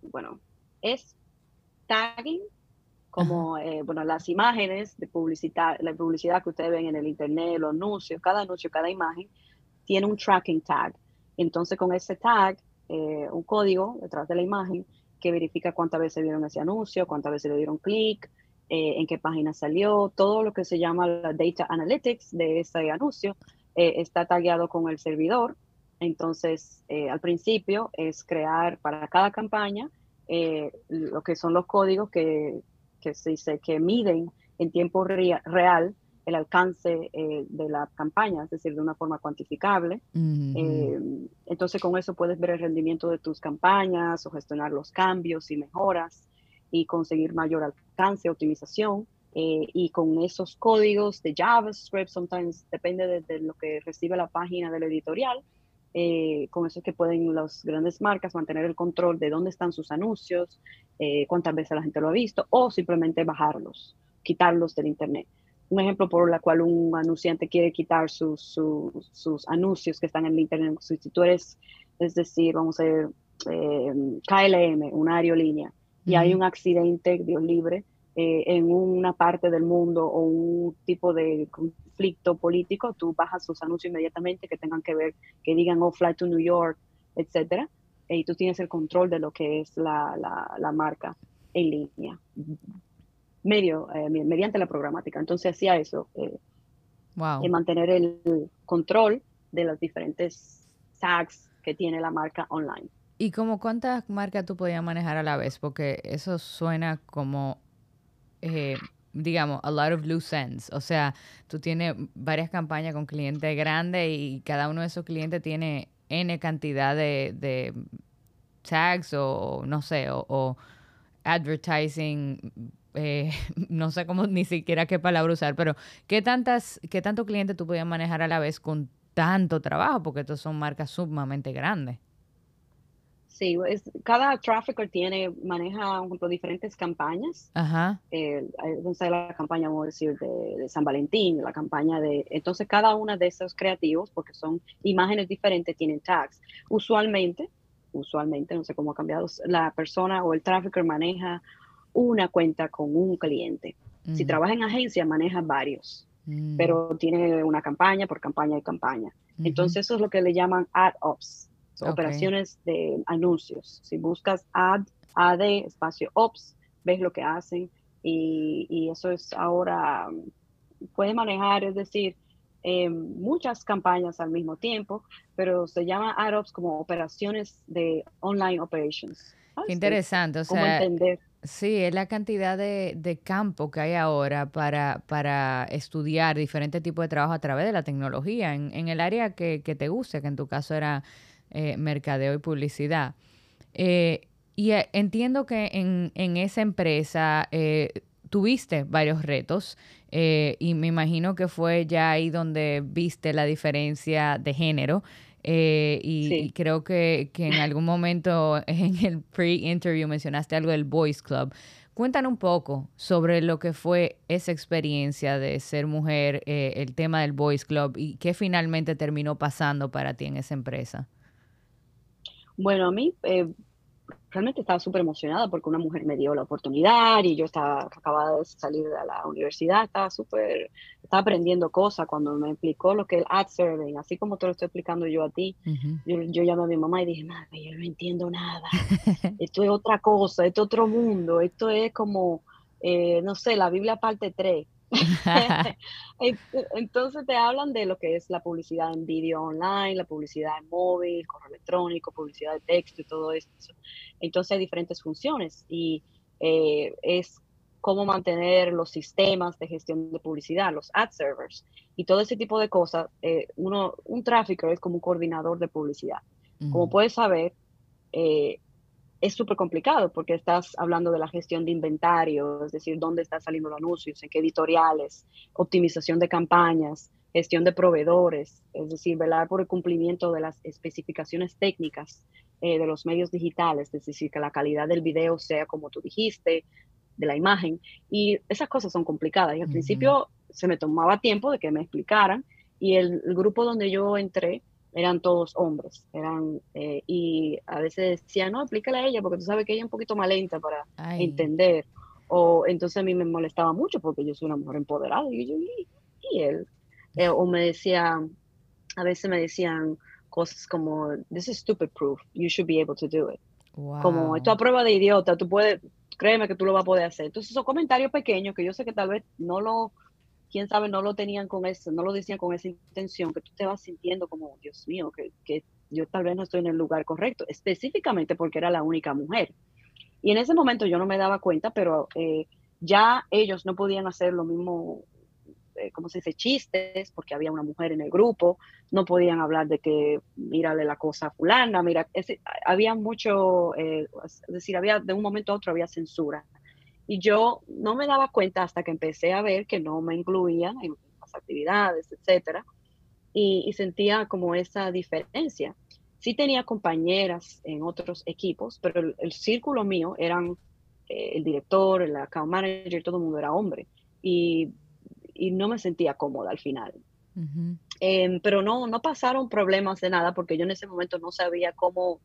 bueno, es tagging como eh, bueno, las imágenes de publicidad, la publicidad que ustedes ven en el internet, los anuncios, cada anuncio, cada imagen tiene un tracking tag. Entonces con ese tag, eh, un código detrás de la imagen que verifica cuántas veces vieron ese anuncio, cuántas veces le dieron clic, eh, en qué página salió, todo lo que se llama la data analytics de ese anuncio está tagueado con el servidor. Entonces, al principio es crear para cada campaña lo que son los códigos que, que se dice que miden en tiempo real el alcance eh, de la campaña, es decir, de una forma cuantificable. Eh, entonces, con eso puedes ver el rendimiento de tus campañas o gestionar los cambios y mejoras y conseguir mayor alcance, optimización. Eh, y con esos códigos de JavaScript, sometimes depende de, lo que recibe la página del editorial, con eso es que pueden las grandes marcas mantener el control de dónde están sus anuncios, eh, cuántas veces la gente lo ha visto, o simplemente bajarlos, quitarlos del Internet. Un ejemplo por el cual un anunciante quiere quitar sus, sus, anuncios que están en el Internet, si tú eres, es decir, vamos a ver, eh, KLM, una aerolínea, y hay un accidente, Dios libre, eh, en una parte del mundo o un tipo de conflicto político, tú bajas sus anuncios inmediatamente que tengan que ver, que digan, oh, fly to New York, etcétera y tú tienes el control de lo que es la, la, marca en línea, medio, eh, mediante la programática. Entonces hacía eso, eh, wow. y mantener el control de los diferentes tags que tiene la marca online. ¿Y como cuántas marcas tú podías manejar a la vez? Porque eso suena como, eh, digamos, a lot of loose ends. O sea, tú tienes varias campañas con clientes grandes y cada uno de esos clientes tiene N cantidad de, tags o no sé, o, advertising, eh, *laughs* no sé cómo ni siquiera qué palabra usar, pero ¿qué tantas, qué tanto cliente tú podías manejar a la vez con tanto trabajo, porque estos son marcas sumamente grandes. Sí, es, cada trafficker tiene, maneja diferentes campañas. Ajá. Eh, entonces la campaña, vamos a decir, de, San Valentín, la campaña de... Entonces cada una de esos creativos, porque son imágenes diferentes, tienen tags. Usualmente, usualmente, no sé cómo ha cambiado, la persona o el trafficker maneja una cuenta con un cliente. Si trabaja en agencia, maneja varios, mm. pero tiene una campaña por campaña y campaña. Entonces eso es lo que le llaman ad ops operaciones de anuncios. Si buscas ad, AD, espacio ops, ves lo que hacen y, eso es ahora, puede manejar, es decir, eh, muchas campañas al mismo tiempo, pero se llama ad ops como operaciones de online operations. Qué interesante, o sea, entender? Sí, es la cantidad de, campo que hay ahora para, para estudiar diferentes tipos de trabajo a través de la tecnología en, el área que, que, te guste, que en tu caso era eh, mercadeo y publicidad. Eh, y eh, entiendo que en, en esa empresa tuviste varios retos y me imagino que fue ya ahí donde viste la diferencia de género. y, creo que, que, en algún momento *laughs* en el pre-interview mencionaste algo del Boys Club. Cuéntanos un poco sobre lo que fue esa experiencia de ser mujer, el tema del Boys Club y qué finalmente terminó pasando para ti en esa empresa. Bueno, a mí eh, realmente estaba súper emocionada porque una mujer me dio la oportunidad y yo estaba acababa de salir de la universidad, estaba súper, estaba aprendiendo cosas cuando me explicó lo que es el ad serving, así como te lo estoy explicando yo a ti. yo, yo, llamé a mi mamá y dije, madre, yo no entiendo nada, *laughs* esto es otra cosa, esto es otro mundo, esto es como, eh, no sé, la Biblia parte 3. *laughs* Entonces te hablan de lo que es la publicidad en vídeo online, la publicidad en móvil, correo electrónico, publicidad de texto y todo eso. Entonces hay diferentes funciones y eh, es cómo mantener los sistemas de gestión de publicidad, los ad servers y todo ese tipo de cosas. Eh, uno, un tráfico es como un coordinador de publicidad. Como puedes saber, eh, es súper complicado porque estás hablando de la gestión de inventario, es decir, dónde están saliendo los anuncios, en qué editoriales, optimización de campañas, gestión de proveedores, es decir, velar por el cumplimiento de las especificaciones técnicas eh, de los medios digitales, es decir, que la calidad del video sea como tú dijiste, de la imagen. Y esas cosas son complicadas. Y al principio se me tomaba tiempo de que me explicaran. Y el grupo donde yo entré, eran todos hombres, eran, eh, y a veces decían, no, explícale a ella, porque tú sabes que ella es un poquito más lenta para entender, o entonces a mí me molestaba mucho porque yo soy una mujer empoderada, y yo, y, él, eh, o me decía, a veces me decían cosas como, this is stupid proof, you should be able to do it, como, esto a prueba de idiota, tú puedes, créeme que tú lo vas a poder hacer, entonces esos comentarios pequeños que yo sé que tal vez no lo quién sabe, no lo tenían con eso, no lo decían con esa intención, que tú te vas sintiendo como, Dios mío, que, que yo tal vez no estoy en el lugar correcto, específicamente porque era la única mujer. Y en ese momento yo no me daba cuenta, pero eh, ya ellos no podían hacer lo mismo, eh, como se dice, chistes, porque había una mujer en el grupo, no podían hablar de que mírale la cosa a fulana, mira, había mucho, eh, es decir, había de un momento a otro había censura. Y yo no me daba cuenta hasta que empecé a ver que no me incluían en las actividades, etcétera, y, sentía como esa diferencia. Sí tenía compañeras en otros equipos, pero el, círculo mío eran eh, el director, el account manager, todo el mundo era hombre. Y, y no me sentía cómoda al final. Em, pero no, no pasaron problemas de nada porque yo en ese momento no sabía cómo,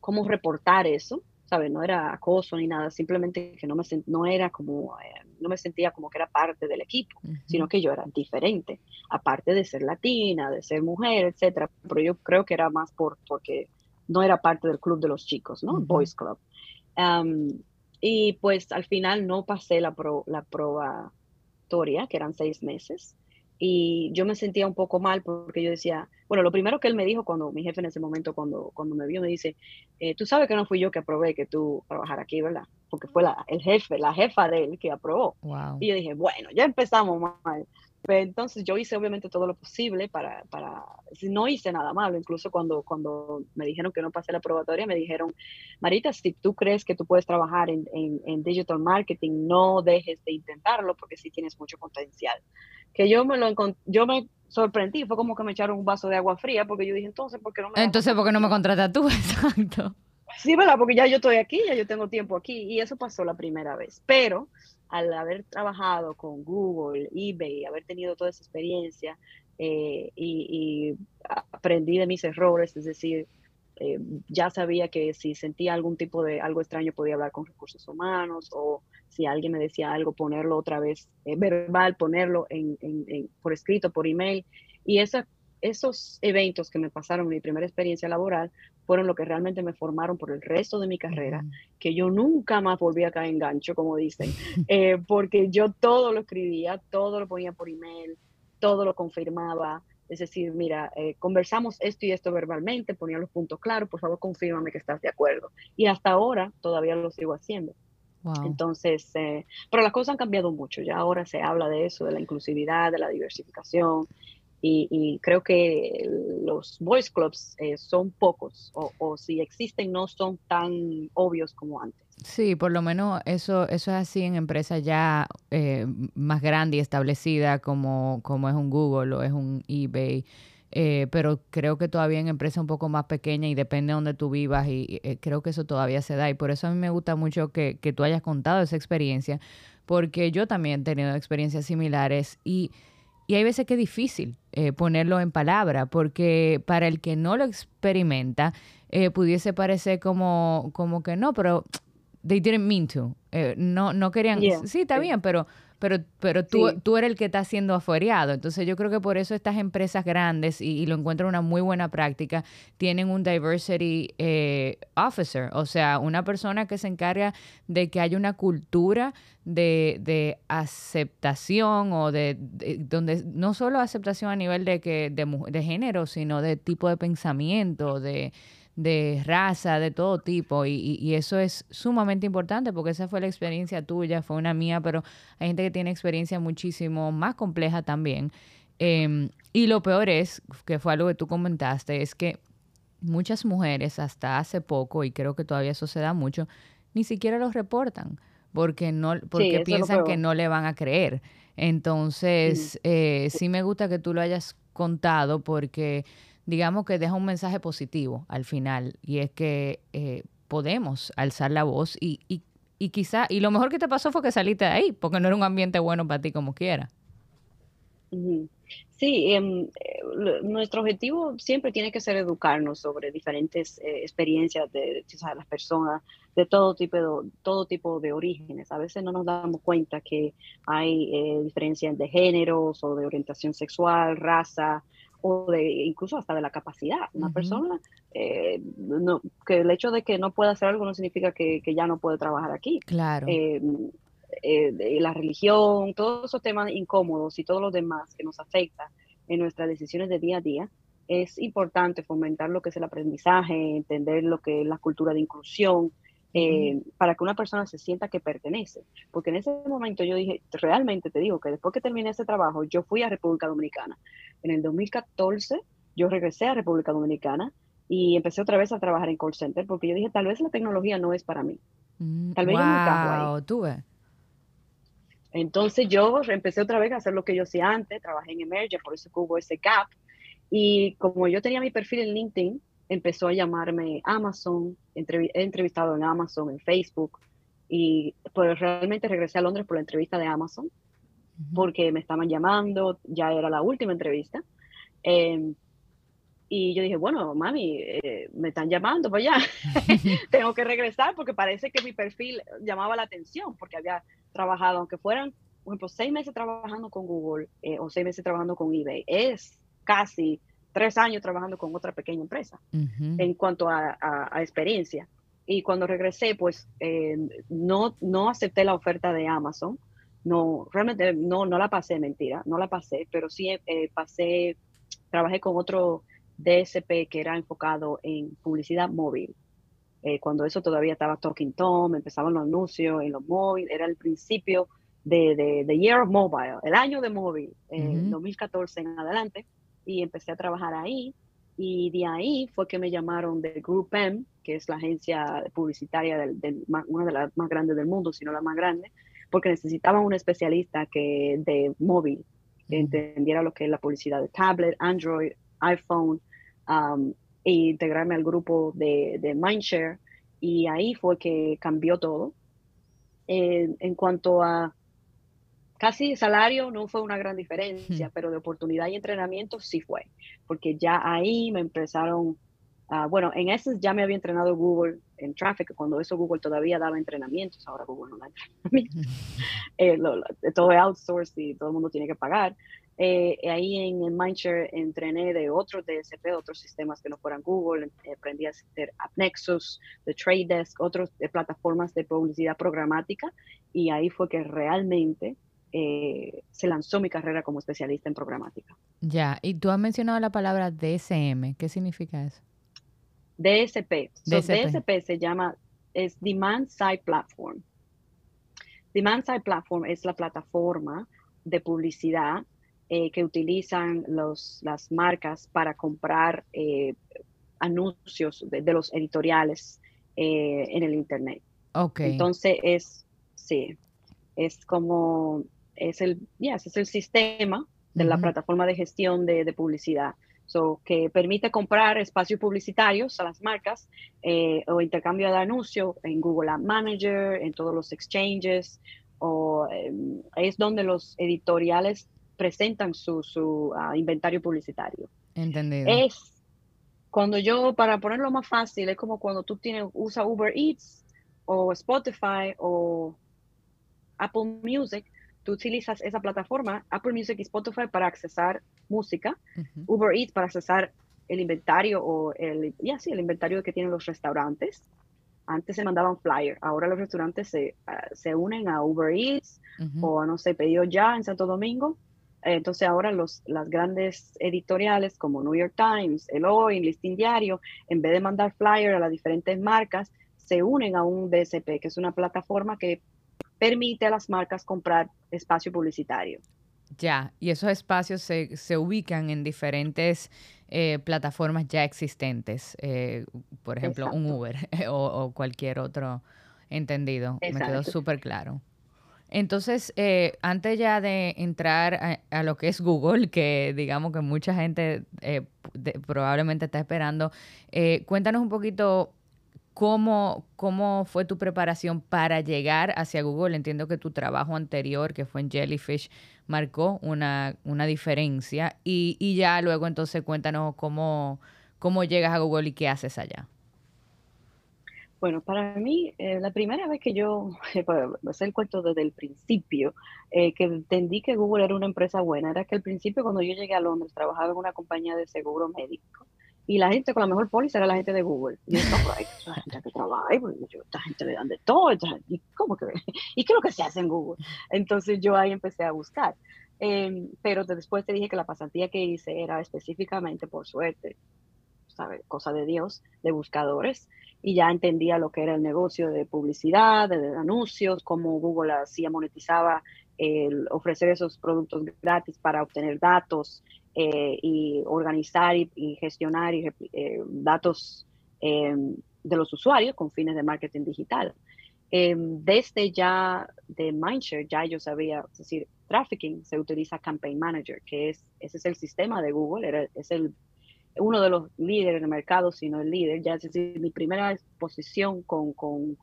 cómo reportar eso. ¿Sabes? No era acoso ni nada, simplemente que no me no era como, eh, no me sentía como que era parte del equipo, sino que yo era diferente, aparte de ser latina, de ser mujer, etcétera, pero yo creo que era más por, porque no era parte del club de los chicos, ¿no? Boys Club. y pues al final no pasé la, pro, la probatoria, que eran seis meses, y yo me sentía un poco mal porque yo decía, bueno, lo primero que él me dijo cuando mi jefe en ese momento, cuando, cuando me vio, me dice, eh, tú sabes que no fui yo que aprobé que tú trabajar aquí, ¿verdad? Porque fue la, el jefe, la jefa de él que aprobó. Y yo dije, bueno, ya empezamos mal. Pero entonces yo hice obviamente todo lo posible para, para, no hice nada malo, incluso cuando, cuando me dijeron que no pasé la probatoria, me dijeron, Marita, si tú crees que tú puedes trabajar en, en, en digital marketing, no dejes de intentarlo porque sí tienes mucho potencial que yo me lo yo me sorprendí, fue como que me echaron un vaso de agua fría, porque yo dije, entonces, ¿por qué no me... Entonces, ¿por qué no me contratas tú? *laughs* Exacto. Sí, ¿verdad? Porque ya yo estoy aquí, ya yo tengo tiempo aquí, y eso pasó la primera vez. Pero al haber trabajado con Google, eBay, haber tenido toda esa experiencia eh, y, aprendí de mis errores, es decir, eh, ya sabía que si sentía algún tipo de algo extraño podía hablar con recursos humanos o si alguien me decía algo, ponerlo otra vez eh, verbal, ponerlo por escrito, por email. Y esos eventos que me pasaron en mi primera experiencia laboral fueron lo que realmente me formaron por el resto de mi carrera, que yo nunca más volví a caer en gancho, como dicen, *laughs* eh, porque yo todo lo escribía, todo lo ponía por email, todo lo confirmaba. Es decir, mira, eh, conversamos esto y esto verbalmente, ponía los puntos claros, por favor confírmame que estás de acuerdo. Y hasta ahora todavía lo sigo haciendo. Entonces, eh, pero las cosas han cambiado mucho, ya ahora se habla de eso, de la inclusividad, de la diversificación, y, creo que los boys clubs eh, son pocos, o, si existen no son tan obvios como antes. Sí, por lo menos eso, eso es así en empresas ya eh, más grandes y establecidas como, como es un Google o es un eBay. Eh, pero creo que todavía en empresas un poco más pequeñas y depende de donde tú vivas y eh, creo que eso todavía se da y por eso a mí me gusta mucho que, que tú hayas contado esa experiencia porque yo también he tenido experiencias similares y, y hay veces que es difícil eh, ponerlo en palabra porque para el que no lo experimenta pudiese parecer como, como que no, pero they didn't mean to. no, no querían, sí, está bien, pero pero, pero tú, tú eres el que está siendo afuereado. Entonces yo creo que por eso estas empresas grandes, y, lo encuentro una muy buena práctica, tienen un diversity eh, officer, o sea, una persona que se encarga de que haya una cultura de, de aceptación o de, donde no solo aceptación a nivel de, que, de, de género, sino de tipo de pensamiento, de de raza, de todo tipo, y, eso es sumamente importante porque esa fue la experiencia tuya, fue una mía, pero hay gente que tiene experiencia muchísimo más compleja también. Em, y lo peor es, que fue algo que tú comentaste, es que muchas mujeres hasta hace poco, y creo que todavía eso se da mucho, ni siquiera los reportan porque no porque piensan que no le van a creer. Entonces, eh, sí me gusta que tú lo hayas contado porque digamos que deja un mensaje positivo al final y es que eh, podemos alzar la voz y, y, y, quizá, y lo mejor que te pasó fue que saliste de ahí, porque no era un ambiente bueno para ti como quiera. Sí, em, eh, nuestro objetivo siempre tiene que ser educarnos sobre diferentes eh, experiencias de, las personas de todo tipo de, todo tipo de orígenes. A veces no nos damos cuenta que hay diferencias de géneros o de orientación sexual, raza, o de incluso hasta de la capacidad. Una persona, eh, no, que el hecho de que no pueda hacer algo no significa que, ya no puede trabajar aquí. Claro. Eh, eh, la religión, todos esos temas incómodos y todos los demás que nos afectan en nuestras decisiones de día a día, es importante fomentar lo que es el aprendizaje, entender lo que es la cultura de inclusión, eh, para que una persona se sienta que pertenece. Porque en ese momento yo dije, realmente te digo que después que terminé ese trabajo, yo fui a República Dominicana. En el 2014 yo regresé a República Dominicana y empecé otra vez a trabajar en call center porque yo dije, tal vez la tecnología no es para mí. Mm, tal vez yo nunca ahí. Tú Entonces yo empecé otra vez a hacer lo que yo hacía antes, trabajé en Emerge, por eso que hubo ese gap. Y como yo tenía mi perfil en LinkedIn, empezó a llamarme Amazon, he entrevistado en Amazon, en Facebook, y pues realmente regresé a Londres por la entrevista de Amazon, porque me estaban llamando, ya era la última entrevista. Em, y yo dije, bueno, mami, eh, me están llamando para allá, *laughs* *laughs* tengo que regresar porque parece que mi perfil llamaba la atención, porque había trabajado, aunque fueran, por ejemplo, seis meses trabajando con Google eh, o seis meses trabajando con eBay, es casi tres años trabajando con otra pequeña empresa en cuanto a, experiencia. Y cuando regresé, pues eh, no, no acepté la oferta de Amazon. No, realmente no, no la pasé, mentira, no la pasé, pero sí eh, pasé, trabajé con otro DSP que era enfocado en publicidad móvil. Eh, cuando eso todavía estaba Talking Tom, empezaban los anuncios en los móviles, era el principio de, de, Year of Mobile, el año de móvil, en 2014 en adelante y empecé a trabajar ahí. Y de ahí fue que me llamaron de Group M, que es la agencia publicitaria, del, una de las más grandes del mundo, si no la más grande, porque necesitaban un especialista que, de móvil. que entendiera lo que es la publicidad de tablet, Android, iPhone, um, e integrarme al grupo de, de Mindshare. Y ahí fue que cambió todo. en cuanto a casi salario, no fue una gran diferencia, pero de oportunidad y entrenamiento sí fue, porque ya ahí me empezaron Ah, bueno, en ese ya me había entrenado Google en Traffic, cuando eso Google todavía daba entrenamientos, ahora Google no da entrenamientos. *laughs* Eh, todo es outsourced y todo el mundo tiene que pagar. Eh, ahí en, Mindshare entrené de otros DSP, otros sistemas que no fueran Google, eh, aprendí a hacer AppNexus, de Trade Desk, otras plataformas de publicidad programática y ahí fue que realmente se lanzó mi carrera como especialista en programática. Ya, y tú has mencionado la palabra DSM, ¿qué significa eso? DSP. DSP. se llama, es Demand Side Platform. Demand Side Platform es la plataforma de publicidad eh, que utilizan los, las marcas para comprar eh, anuncios de, los editoriales eh, en el Internet. Okay. Entonces es, sí, es como, es el, yes, es el sistema de la plataforma de gestión de, de publicidad So, que permite comprar espacios publicitarios a las marcas eh, o intercambio de anuncios en Google Ad Manager, en todos los exchanges, o em, es donde los editoriales presentan su, ah, inventario publicitario. Entendido. Es cuando yo, para ponerlo más fácil, es como cuando tú tienes, usa Uber Eats o Spotify o Apple Music, tú utilizas esa plataforma, Apple Music y Spotify, para accesar música, Uber Eats para accesar el inventario o el, ya sí, el inventario que tienen los restaurantes. Antes se mandaban flyer, ahora los restaurantes se, ah, se unen a Uber Eats o no sé, pedido ya en Santo Domingo. Entonces ahora los, las grandes editoriales como New York Times, El Hoy, Listing Diario, en vez de mandar flyer a las diferentes marcas, se unen a un DSP, que es una plataforma que permite a las marcas comprar espacio publicitario. Ya, y esos espacios se, se ubican en diferentes eh, plataformas ya existentes, eh, por ejemplo, un Uber *laughs* o, cualquier otro entendido. Me quedó súper claro. Entonces, eh, antes ya de entrar a, lo que es Google, que digamos que mucha gente probablemente está esperando, cuéntanos un poquito ¿Cómo, ¿Cómo fue tu preparación para llegar hacia Google? Entiendo que tu trabajo anterior, que fue en Jellyfish, marcó una, una diferencia. Y, y, ya luego entonces cuéntanos cómo, cómo llegas a Google y qué haces allá. Bueno, para mí, eh, la primera vez que yo, *laughs* para hacer el cuento desde el principio, eh, que entendí que Google era una empresa buena, era que al principio cuando yo llegué a Londres trabajaba en una compañía de seguro médico y la gente con la mejor póliza era la gente de Google. Y yo, hay la gente que trabaja, pues, esta gente le dan de todo, ¿y cómo que? *laughs* ¿Y qué es lo que se hace en Google? Entonces yo ahí empecé a buscar. Em, pero después te dije que la pasantía que hice era específicamente, por suerte, ¿sabes? Cosa de Dios, de buscadores. Y ya entendía lo que era el negocio de publicidad, de, anuncios, cómo Google hacía, monetizaba el ofrecer esos productos gratis para obtener datos eh, y organizar y, gestionar y, eh, datos eh, de los usuarios con fines de marketing digital. desde ya de Mindshare, ya yo sabía, es decir, trafficking se utiliza Campaign Manager, que es, ese es el sistema de Google, es el, uno de los líderes del mercado, sino el líder. Ya es decir, mi primera exposición con, con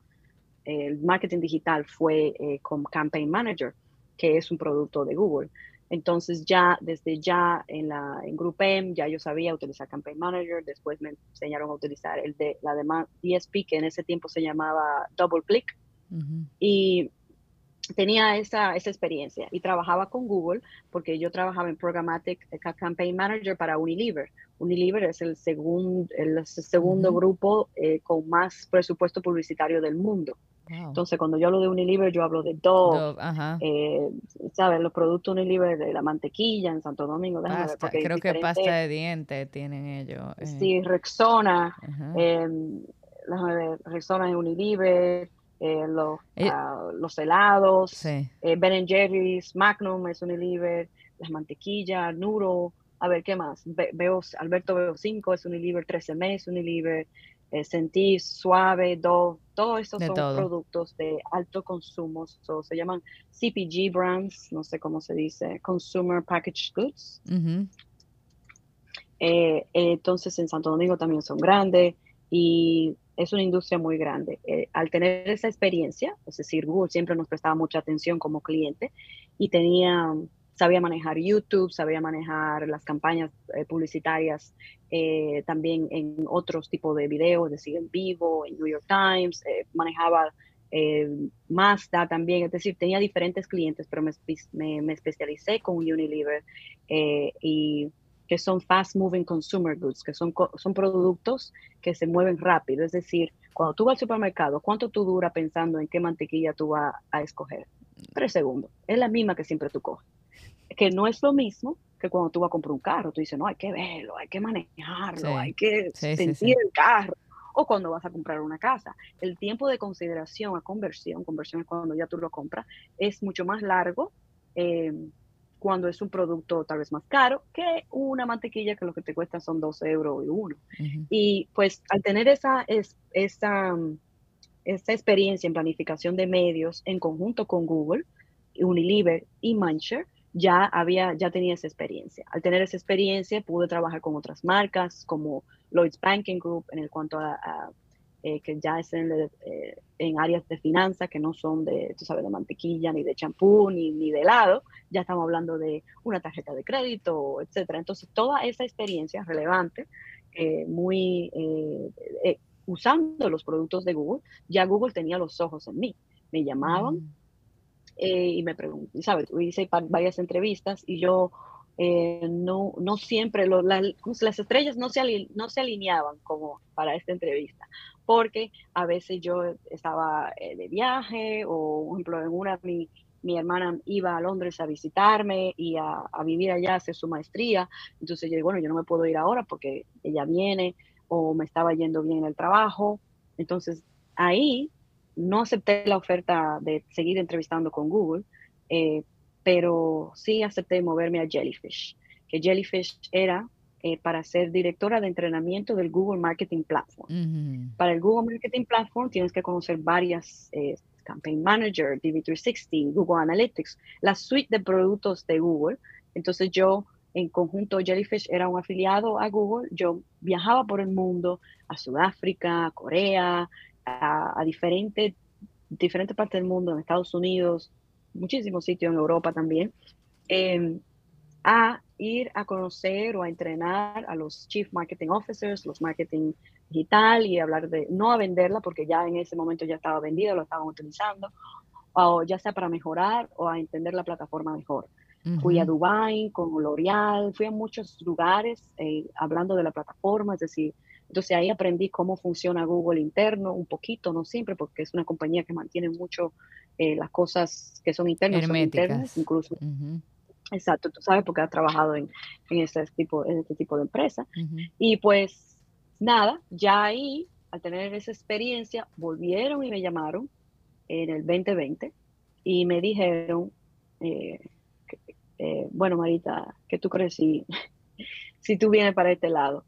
el marketing digital fue con Campaign Manager, que es un producto de Google. Entonces ya desde ya en la en GroupM ya yo sabía utilizar Campaign Manager, después me enseñaron a utilizar el de la demanda DSP que en ese tiempo se llamaba Double Click. Y tenía esa, esa experiencia y trabajaba con Google porque yo trabajaba en Programmatic eh, Campaign Manager para Unilever. Unilever es el, segundo el segundo grupo eh, con más presupuesto publicitario del mundo. Entonces, cuando yo hablo de Unilever, yo hablo de Dove, eh, ¿sabes? Los productos Unilever de la mantequilla en Santo Domingo. creo que pasta de dientes tienen ellos. Eh. Sí, Rexona, eh, Rexona es Unilever, eh, los, ah, los helados, Ben Jerry's, Magnum es Unilever, las mantequillas, Nuro, a ver, ¿qué más? veo, Alberto Veo 5 es Unilever, 13M es Unilever, eh, Sentí, Suave, Dove, todos estos son productos de alto consumo, se llaman CPG brands, no sé cómo se dice, Consumer Packaged Goods. Eh, entonces en Santo Domingo también son grandes y es una industria muy grande. Eh, al tener esa experiencia, es decir, Google siempre nos prestaba mucha atención como cliente y tenía, sabía manejar YouTube, sabía manejar las campañas eh, publicitarias eh, también en otros tipos de videos, es decir, en vivo, en New York Times, manejaba más también, es decir, tenía diferentes clientes, pero me, me, me especialicé con Unilever y que son fast moving consumer goods, que son, son productos que se mueven rápido. Es decir, cuando tú vas al supermercado, ¿cuánto tú dura pensando en qué mantequilla tú vas a escoger? Tres segundos. Es la misma que siempre tú coges. Que no es lo mismo que cuando tú vas a comprar un carro. Tú dices, no, hay que verlo, hay que manejarlo, hay que sentir el carro. O cuando vas a comprar una casa. El tiempo de consideración a conversión, conversión es cuando ya tú lo compras, es mucho más largo. Eh, cuando es un producto tal vez más caro que una mantequilla que lo que te cuesta son 12 euros y uno. Y pues al tener esa, es, esa, esa experiencia en planificación de medios en conjunto con Google, Unilever y Mancher, ya había, ya tenía esa experiencia. Al tener esa experiencia pude trabajar con otras marcas como Lloyds Banking Group en el cuanto a eh, que ya es en, eh, en, áreas de finanzas que no son de, tú sabes, de mantequilla, ni de champú, ni, ni de helado, ya estamos hablando de una tarjeta de crédito, etcétera. Entonces, toda esa experiencia relevante, eh, muy usando los productos de Google, ya Google tenía los ojos en mí. Me llamaban mm. y me preguntaban, ¿sabes? Hice varias entrevistas y yo no, no siempre, las estrellas no se, alineaban como para esta entrevista, porque a veces yo estaba eh, de viaje o, por ejemplo, en una mi, mi hermana iba a Londres a visitarme y a, vivir allá, hacer su maestría. Entonces yo digo, bueno, yo no me puedo ir ahora porque ella viene o me estaba yendo bien el trabajo. Entonces ahí no acepté la oferta de seguir entrevistando con Google, eh, pero sí acepté moverme a Jellyfish, que Jellyfish era eh, para ser directora de entrenamiento del Google Marketing Platform. Para el Google Marketing Platform tienes que conocer varias, eh, Campaign Manager, DV360, Google Analytics, la suite de productos de Google. Entonces yo, en conjunto, Jellyfish era un afiliado a Google. Yo viajaba por el mundo, a Sudáfrica, a Corea, a, diferentes, diferentes partes del mundo, en Estados Unidos, muchísimos sitios en Europa también, em, a ir a conocer o a entrenar a los Chief Marketing Officers, los marketing digital y hablar de, no a venderla porque ya en ese momento ya estaba vendida, lo estaban utilizando, o ya sea para mejorar o a entender la plataforma mejor. Fui a Dubai con L'Oreal, fui a muchos lugares eh, hablando de la plataforma, es decir, entonces ahí aprendí cómo funciona Google interno, un poquito, no siempre, porque es una compañía que mantiene mucho eh, las cosas que son internas, son internas incluso. Exacto, tú sabes porque has trabajado en, en, este, tipo, en este tipo de empresa. Y pues nada, ya ahí, al tener esa experiencia, volvieron y me llamaron en el 2020 y me dijeron, eh, eh, bueno, Marita, ¿qué tú crees si, *laughs* si tú vienes para este lado?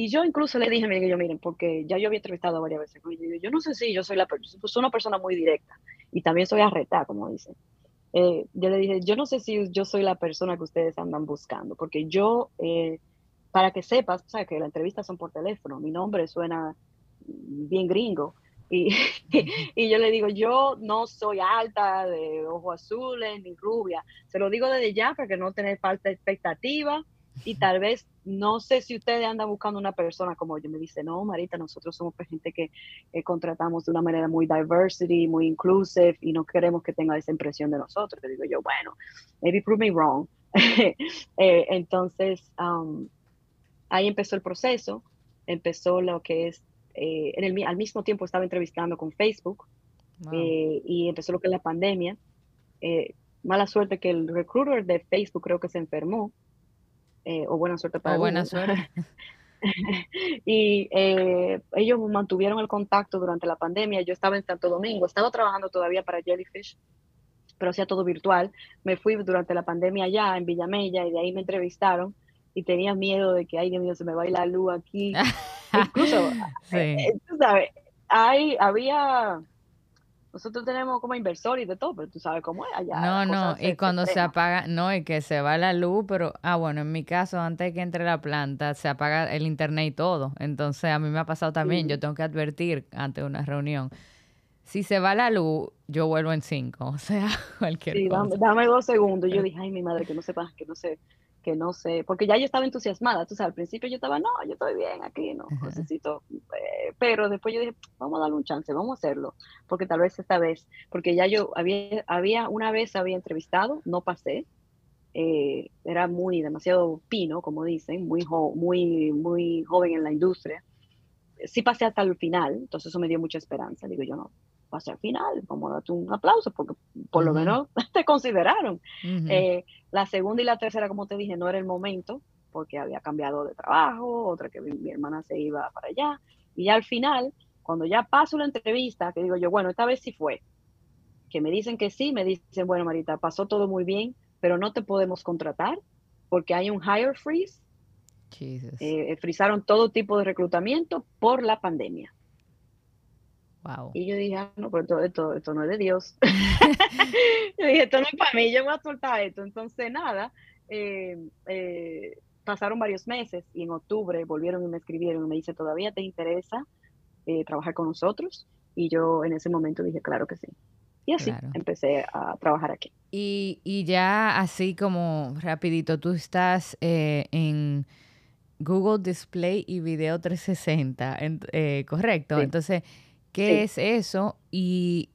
Y yo incluso le dije, miren, yo, miren, porque ya yo había entrevistado varias veces con yo no sé si yo soy la soy una persona muy directa y también soy arreta, como dicen. Eh, yo le dije, yo no sé si yo soy la persona que ustedes andan buscando, porque yo, eh, para que sepas, o sea, que las entrevistas son por teléfono, mi nombre suena bien gringo. Y, *laughs* y, yo le digo, yo no soy alta, de ojos azules, ni rubia. Se lo digo desde ya para que no tener falta de expectativa y tal vez no sé si ustedes andan buscando una persona como yo. Me dice, no, Marita, nosotros somos gente que eh, contratamos de una manera muy diversity, muy inclusive y no queremos que tenga esa impresión de nosotros. Le digo yo, bueno, maybe prove me wrong. *laughs* Eh, entonces, um, ahí empezó el proceso, empezó lo que es, eh, en el, al mismo tiempo estaba entrevistando con Facebook y empezó lo que es la pandemia. mala suerte que el recruiter de Facebook creo que se enfermó eh, o buena suerte para o buena suerte. *laughs* y eh, ellos mantuvieron el contacto durante la pandemia. Yo estaba en Santo Domingo, estaba trabajando todavía para Jellyfish, pero hacía todo virtual. Me fui durante la pandemia allá en Villamella y de ahí me entrevistaron y tenía miedo de que, ay Dios mío, se me va a ir la luz aquí. *laughs* incluso, eh, tú sabes, hay, había nosotros tenemos como inversor y de todo, pero tú sabes cómo es allá. No, no, y cuando se, apaga, no, y que se va la luz, pero, ah, bueno, en mi caso, antes de que entre la planta, se apaga el internet y todo. Entonces, a mí me ha pasado también, yo tengo que advertir ante una reunión. Si se va la luz, yo vuelvo en cinco, *laughs* o sea, cualquier sí, cosa. Dame, dame dos segundos. Yo dije, ay, mi madre, que no sepa, que no sé que no sé, porque ya yo estaba entusiasmada, tú sabes, al principio yo estaba, no, yo estoy bien aquí, no necesito, eh, pero después yo dije, vamos a darle un chance, vamos a hacerlo, porque tal vez esta vez, porque ya yo había, había una vez había entrevistado, no pasé, eh, era muy, demasiado pino, como dicen, muy, muy, muy joven en la industria, sí pasé hasta el final, entonces eso me dio mucha esperanza, digo yo, no, pasé al final, vamos a darte un aplauso porque por lo menos *laughs* te consideraron. Eh, la segunda y la tercera, como te dije, no era el momento porque había cambiado de trabajo, otra que mi, hermana se iba para allá. Y ya al final, cuando ya paso la entrevista, que digo yo, bueno, esta vez sí fue, que me dicen que sí, me dicen, bueno, Marita, pasó todo muy bien, pero no te podemos contratar porque hay un hire freeze. Eh, frizaron todo tipo de reclutamiento por la pandemia. Y yo dije, ah, no, pero esto, esto, no es de Dios. *laughs* *laughs* yo dije, esto no es para mí, yo voy a soltar esto. Entonces, nada, eh, eh, pasaron varios meses y en octubre volvieron y me escribieron y me dice, ¿todavía te interesa eh, trabajar con nosotros? Y yo en ese momento dije, claro que sí. Y así empecé a trabajar aquí. Y, y, ya así como rapidito, tú estás en Google Display y Video 360, ¿correcto? Entonces ¿Qué es eso? Y,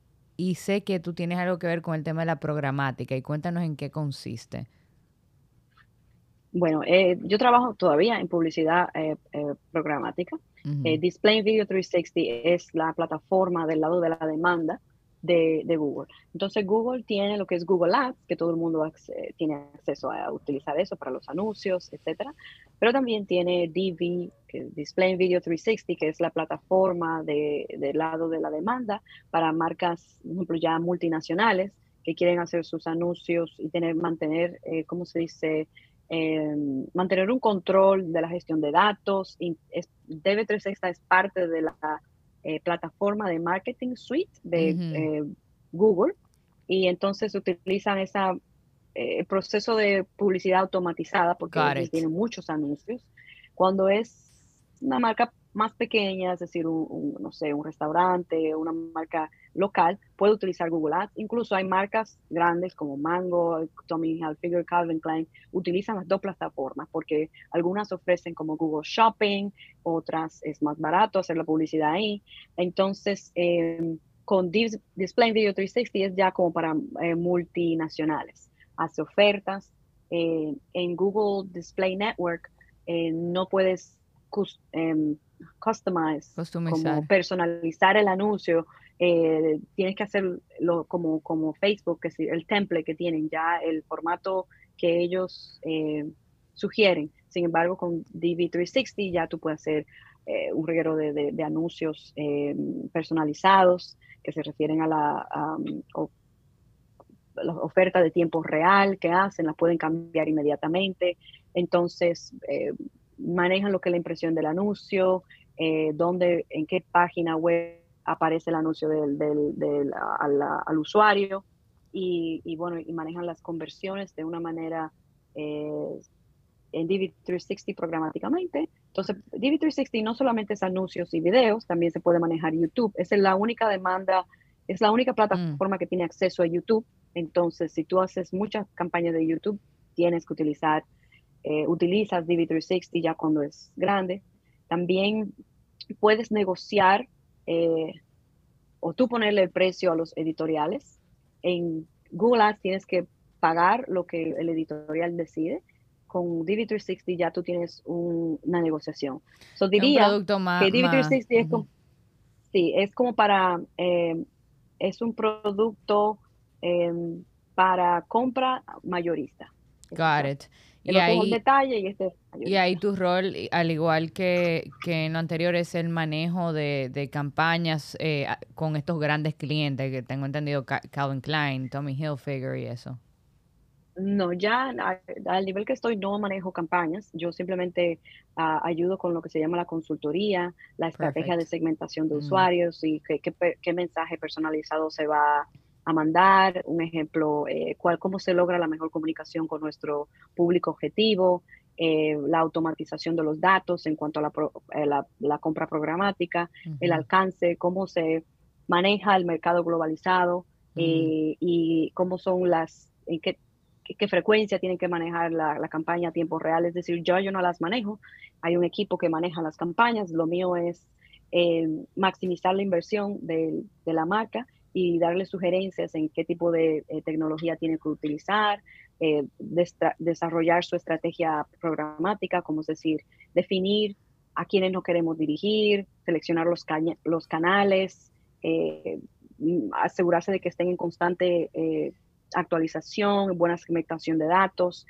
sé que tú tienes algo que ver con el tema de la programática y cuéntanos en qué consiste. Bueno, eh, yo trabajo todavía en publicidad eh, eh, programática. Display Video 360 es la plataforma del lado de la demanda de, Google. Entonces Google tiene lo que es Google Ads, que todo el mundo tiene acceso a utilizar eso para los anuncios, etcétera. Pero también tiene DV, que Display Video 360, que es la plataforma de, del lado de la demanda para marcas, por ejemplo, ya multinacionales que quieren hacer sus anuncios y tener, mantener, eh, ¿cómo se dice? Em, mantener un control de la gestión de datos. es, DV360 es parte de la eh, plataforma de Marketing Suite de eh, Google y entonces utilizan esa eh, proceso de publicidad automatizada porque tienen muchos anuncios. Cuando es una marca más pequeña, es decir, un, no sé, un restaurante, una marca local, puede utilizar Google Ads. Incluso hay marcas grandes como Mango, Tommy Hilfiger, Calvin Klein, utilizan las dos plataformas porque algunas ofrecen como Google Shopping, otras es más barato hacer la publicidad ahí. Entonces, em, con Display Video 360 es ya como para eh, multinacionales. Hace ofertas. Eh, en Google Display Network eh, no puedes em, customize, como personalizar el anuncio, eh, tienes que hacerlo como, como Facebook, que es el template que tienen, ya el formato que ellos eh, sugieren. Sin embargo, con DV360 ya tú puedes hacer eh, un reguero de, anuncios personalizados que se refieren a la, oferta de tiempo real que hacen, las pueden cambiar inmediatamente. Entonces, manejan lo que es la impresión del anuncio, eh, dónde, en qué página web aparece el anuncio del, del, al, usuario y, bueno, y manejan las conversiones de una manera eh, en DV360 programáticamente. Entonces, DV360 no solamente es anuncios y videos, también se puede manejar YouTube. Esa es la única demanda, es la única plataforma mm. que tiene acceso a YouTube. Entonces, si tú haces muchas campañas de YouTube, tienes que utilizar, eh, utilizas DV360 ya cuando es grande. También puedes negociar eh, o tú ponerle el precio a los editoriales. En Google Ads tienes que pagar lo que el editorial decide. Con DV360 ya tú tienes una negociación. So, diría que DV360 es, como, sí, es como para, eh, es un producto em, para compra mayorista. Got it. Y ahí, detalle y este y ahí tu rol, al igual que, en lo anterior, es el manejo de, campañas eh, con estos grandes clientes que tengo entendido, Calvin Klein, Tommy Hilfiger y eso. No, ya al nivel que estoy no manejo campañas, yo simplemente ah, ayudo con lo que se llama la consultoría, la estrategia de segmentación de mm. usuarios y qué, mensaje personalizado se va a mandar, un ejemplo, eh, cuál, cómo se logra la mejor comunicación con nuestro público objetivo, eh, la automatización de los datos en cuanto a la, eh, la, compra programática, el alcance, cómo se maneja el mercado globalizado y cómo son las, en qué qué, frecuencia tienen que manejar la, campaña a tiempo real. Es decir, yo, yo no las manejo, hay un equipo que maneja las campañas, lo mío es eh, maximizar la inversión de, la marca y darle sugerencias en qué tipo de eh, tecnología tiene que utilizar, eh, desarrollar su estrategia programática, como es decir, definir a quiénes no queremos dirigir, seleccionar los, los canales, asegurarse de que estén en constante actualización, buena segmentación de datos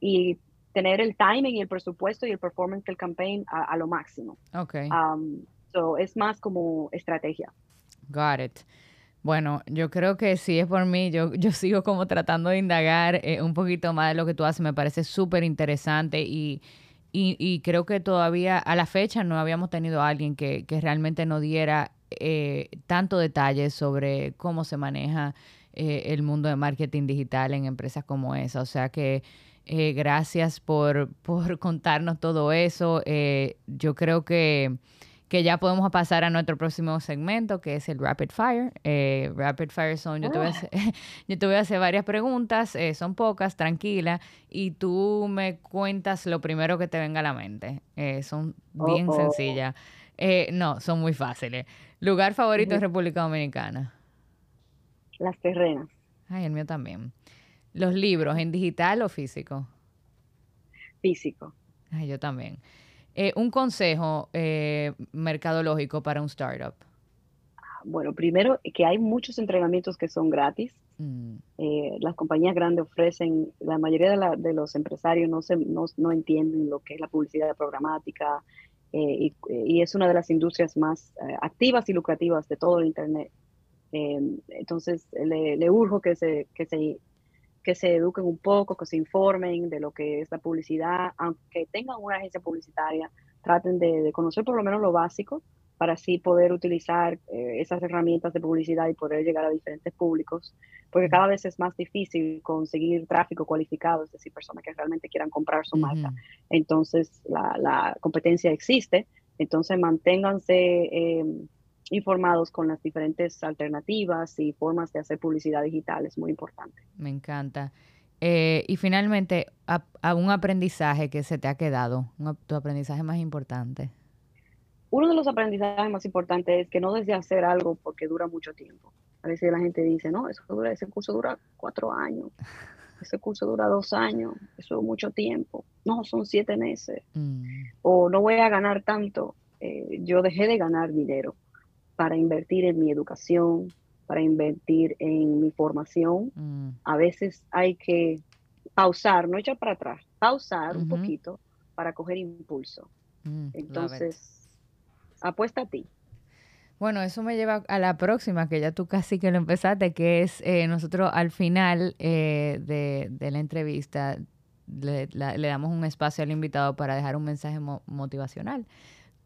y tener el timing y el presupuesto y el performance del campaign a, lo máximo. Ok. Um, so es más como estrategia. Got it. Bueno, yo creo que si es por mí, yo, yo *laughs* sigo como tratando de indagar eh, un poquito más de lo que tú haces, me parece súper interesante y, y, creo que todavía a la fecha no habíamos tenido a alguien que, que realmente nos diera eh, tanto detalle sobre cómo se maneja eh, el mundo de marketing digital en empresas como esa. O sea que eh, gracias por, *laughs* por, contarnos todo eso. Eh, yo creo que, que, ya podemos pasar a nuestro próximo segmento, que es el Rapid Fire. Rapid Fire son, yo te, voy a hacer, *laughs* yo te voy a hacer varias preguntas, son pocas, tranquila, y tú me cuentas lo primero que te venga a la mente. son bien sencillas. no, son muy fáciles. ¿Lugar favorito en República Dominicana? Las terrenas. Ay, el mío también. ¿Los libros en digital o físico? Físico. Ay, yo también. Eh, un consejo eh, mercadológico para un startup. Bueno, primero que hay muchos entrenamientos que son gratis. Mm. Eh, las compañías grandes ofrecen, la mayoría de, los empresarios no, se, no, entienden lo que es la publicidad programática y, y, es una de las industrias más activas y lucrativas de todo el Internet. Entonces, le, urjo que se, que, se, que se eduquen un poco, que se informen de lo que es la publicidad, aunque tengan una agencia publicitaria, traten de, conocer por lo menos lo básico para así poder utilizar eh, esas herramientas de publicidad y poder llegar a diferentes públicos, porque cada vez es más difícil conseguir tráfico cualificado, es decir, personas que realmente quieran comprar su marca. Entonces, la, la, competencia existe, entonces manténganse eh, informados con las diferentes alternativas y formas de hacer publicidad digital. Es muy importante. Me encanta. Eh, y finalmente, a, un aprendizaje que se te ha quedado, tu aprendizaje más importante. Uno de los aprendizajes más importantes es que no desea hacer algo porque dura mucho tiempo. A veces la gente dice, no, eso dura, ese curso dura cuatro años, ese curso dura dos años, eso es mucho tiempo. No, son siete meses. Mm. O no voy a ganar tanto. Eh, yo dejé de ganar dinero para invertir en mi educación, para invertir en mi formación. Mm. A veces hay que pausar, no echar para atrás, pausar un poquito para coger impulso. Mm, Entonces, apuesta a ti. Bueno, eso me lleva a la próxima, que ya tú casi que lo empezaste, que es eh, nosotros al final eh, de, la entrevista le, damos un espacio al invitado para dejar un mensaje motivacional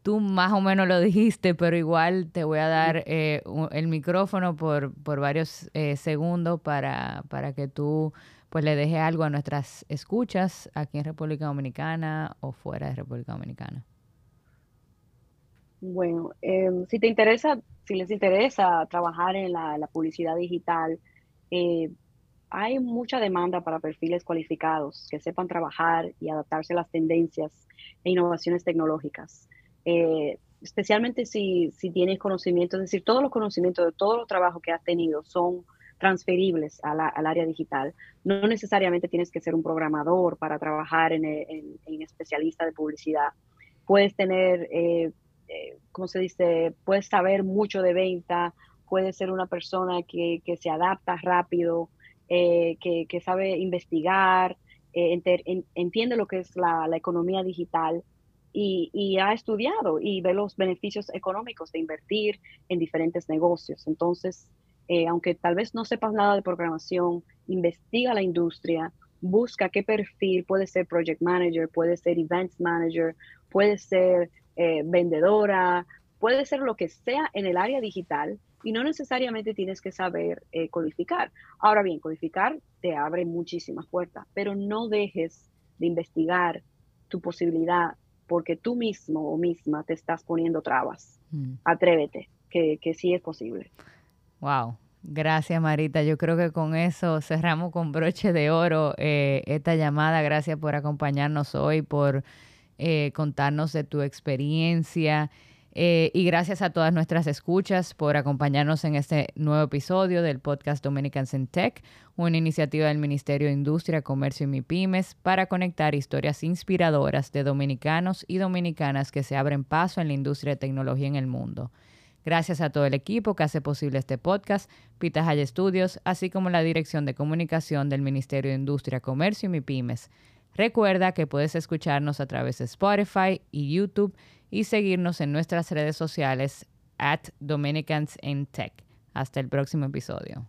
tú más o menos lo dijiste, pero igual te voy a dar eh, el micrófono por, por varios eh, segundos para, para que tú pues le dejes algo a nuestras escuchas aquí en República Dominicana o fuera de República Dominicana. Bueno, em, si te interesa, si les interesa trabajar en la, la publicidad digital, eh, hay mucha demanda para perfiles cualificados que sepan trabajar y adaptarse a las tendencias e innovaciones tecnológicas. Eh, especialmente si, si tienes conocimiento, es decir, todos los conocimientos de todos los trabajos que has tenido son transferibles al área digital. No necesariamente tienes que ser un programador para trabajar en, en, especialista de publicidad. Puedes tener, eh, eh, ¿cómo se dice? Puedes saber mucho de venta, puedes ser una persona que, que se adapta rápido, que, que, sabe investigar, entiende lo que es la economía digital y, ha estudiado y ve los beneficios económicos de invertir en diferentes negocios. Entonces, eh, aunque tal vez no sepas nada de programación, investiga la industria, busca qué perfil puede ser project manager, puede ser events manager, puede ser eh, vendedora, puede ser lo que sea en el área digital y no necesariamente tienes que saber eh, codificar. Ahora bien, codificar te abre muchísimas puertas, pero no dejes de investigar tu posibilidad porque tú mismo o misma te estás poniendo trabas. Mm. Atrévete, que, que sí es posible. Wow, Gracias, Marita. Yo creo que con eso cerramos con broche de oro eh, esta llamada. Gracias por acompañarnos hoy, por eh, contarnos de tu experiencia. Eh, y gracias a todas nuestras escuchas por acompañarnos en este nuevo episodio del podcast Dominicans in Tech, una iniciativa del Ministerio de Industria, Comercio y MIPIMES para conectar historias inspiradoras de dominicanos y dominicanas que se abren paso en la industria de tecnología en el mundo. Gracias a todo el equipo que hace posible este podcast, Pita High Studios, así como la Dirección de Comunicación del Ministerio de Industria, Comercio y MIPIMES. Recuerda que puedes escucharnos a través de Spotify y YouTube y seguirnos en nuestras redes sociales at Dominicans in Tech. Hasta el próximo episodio.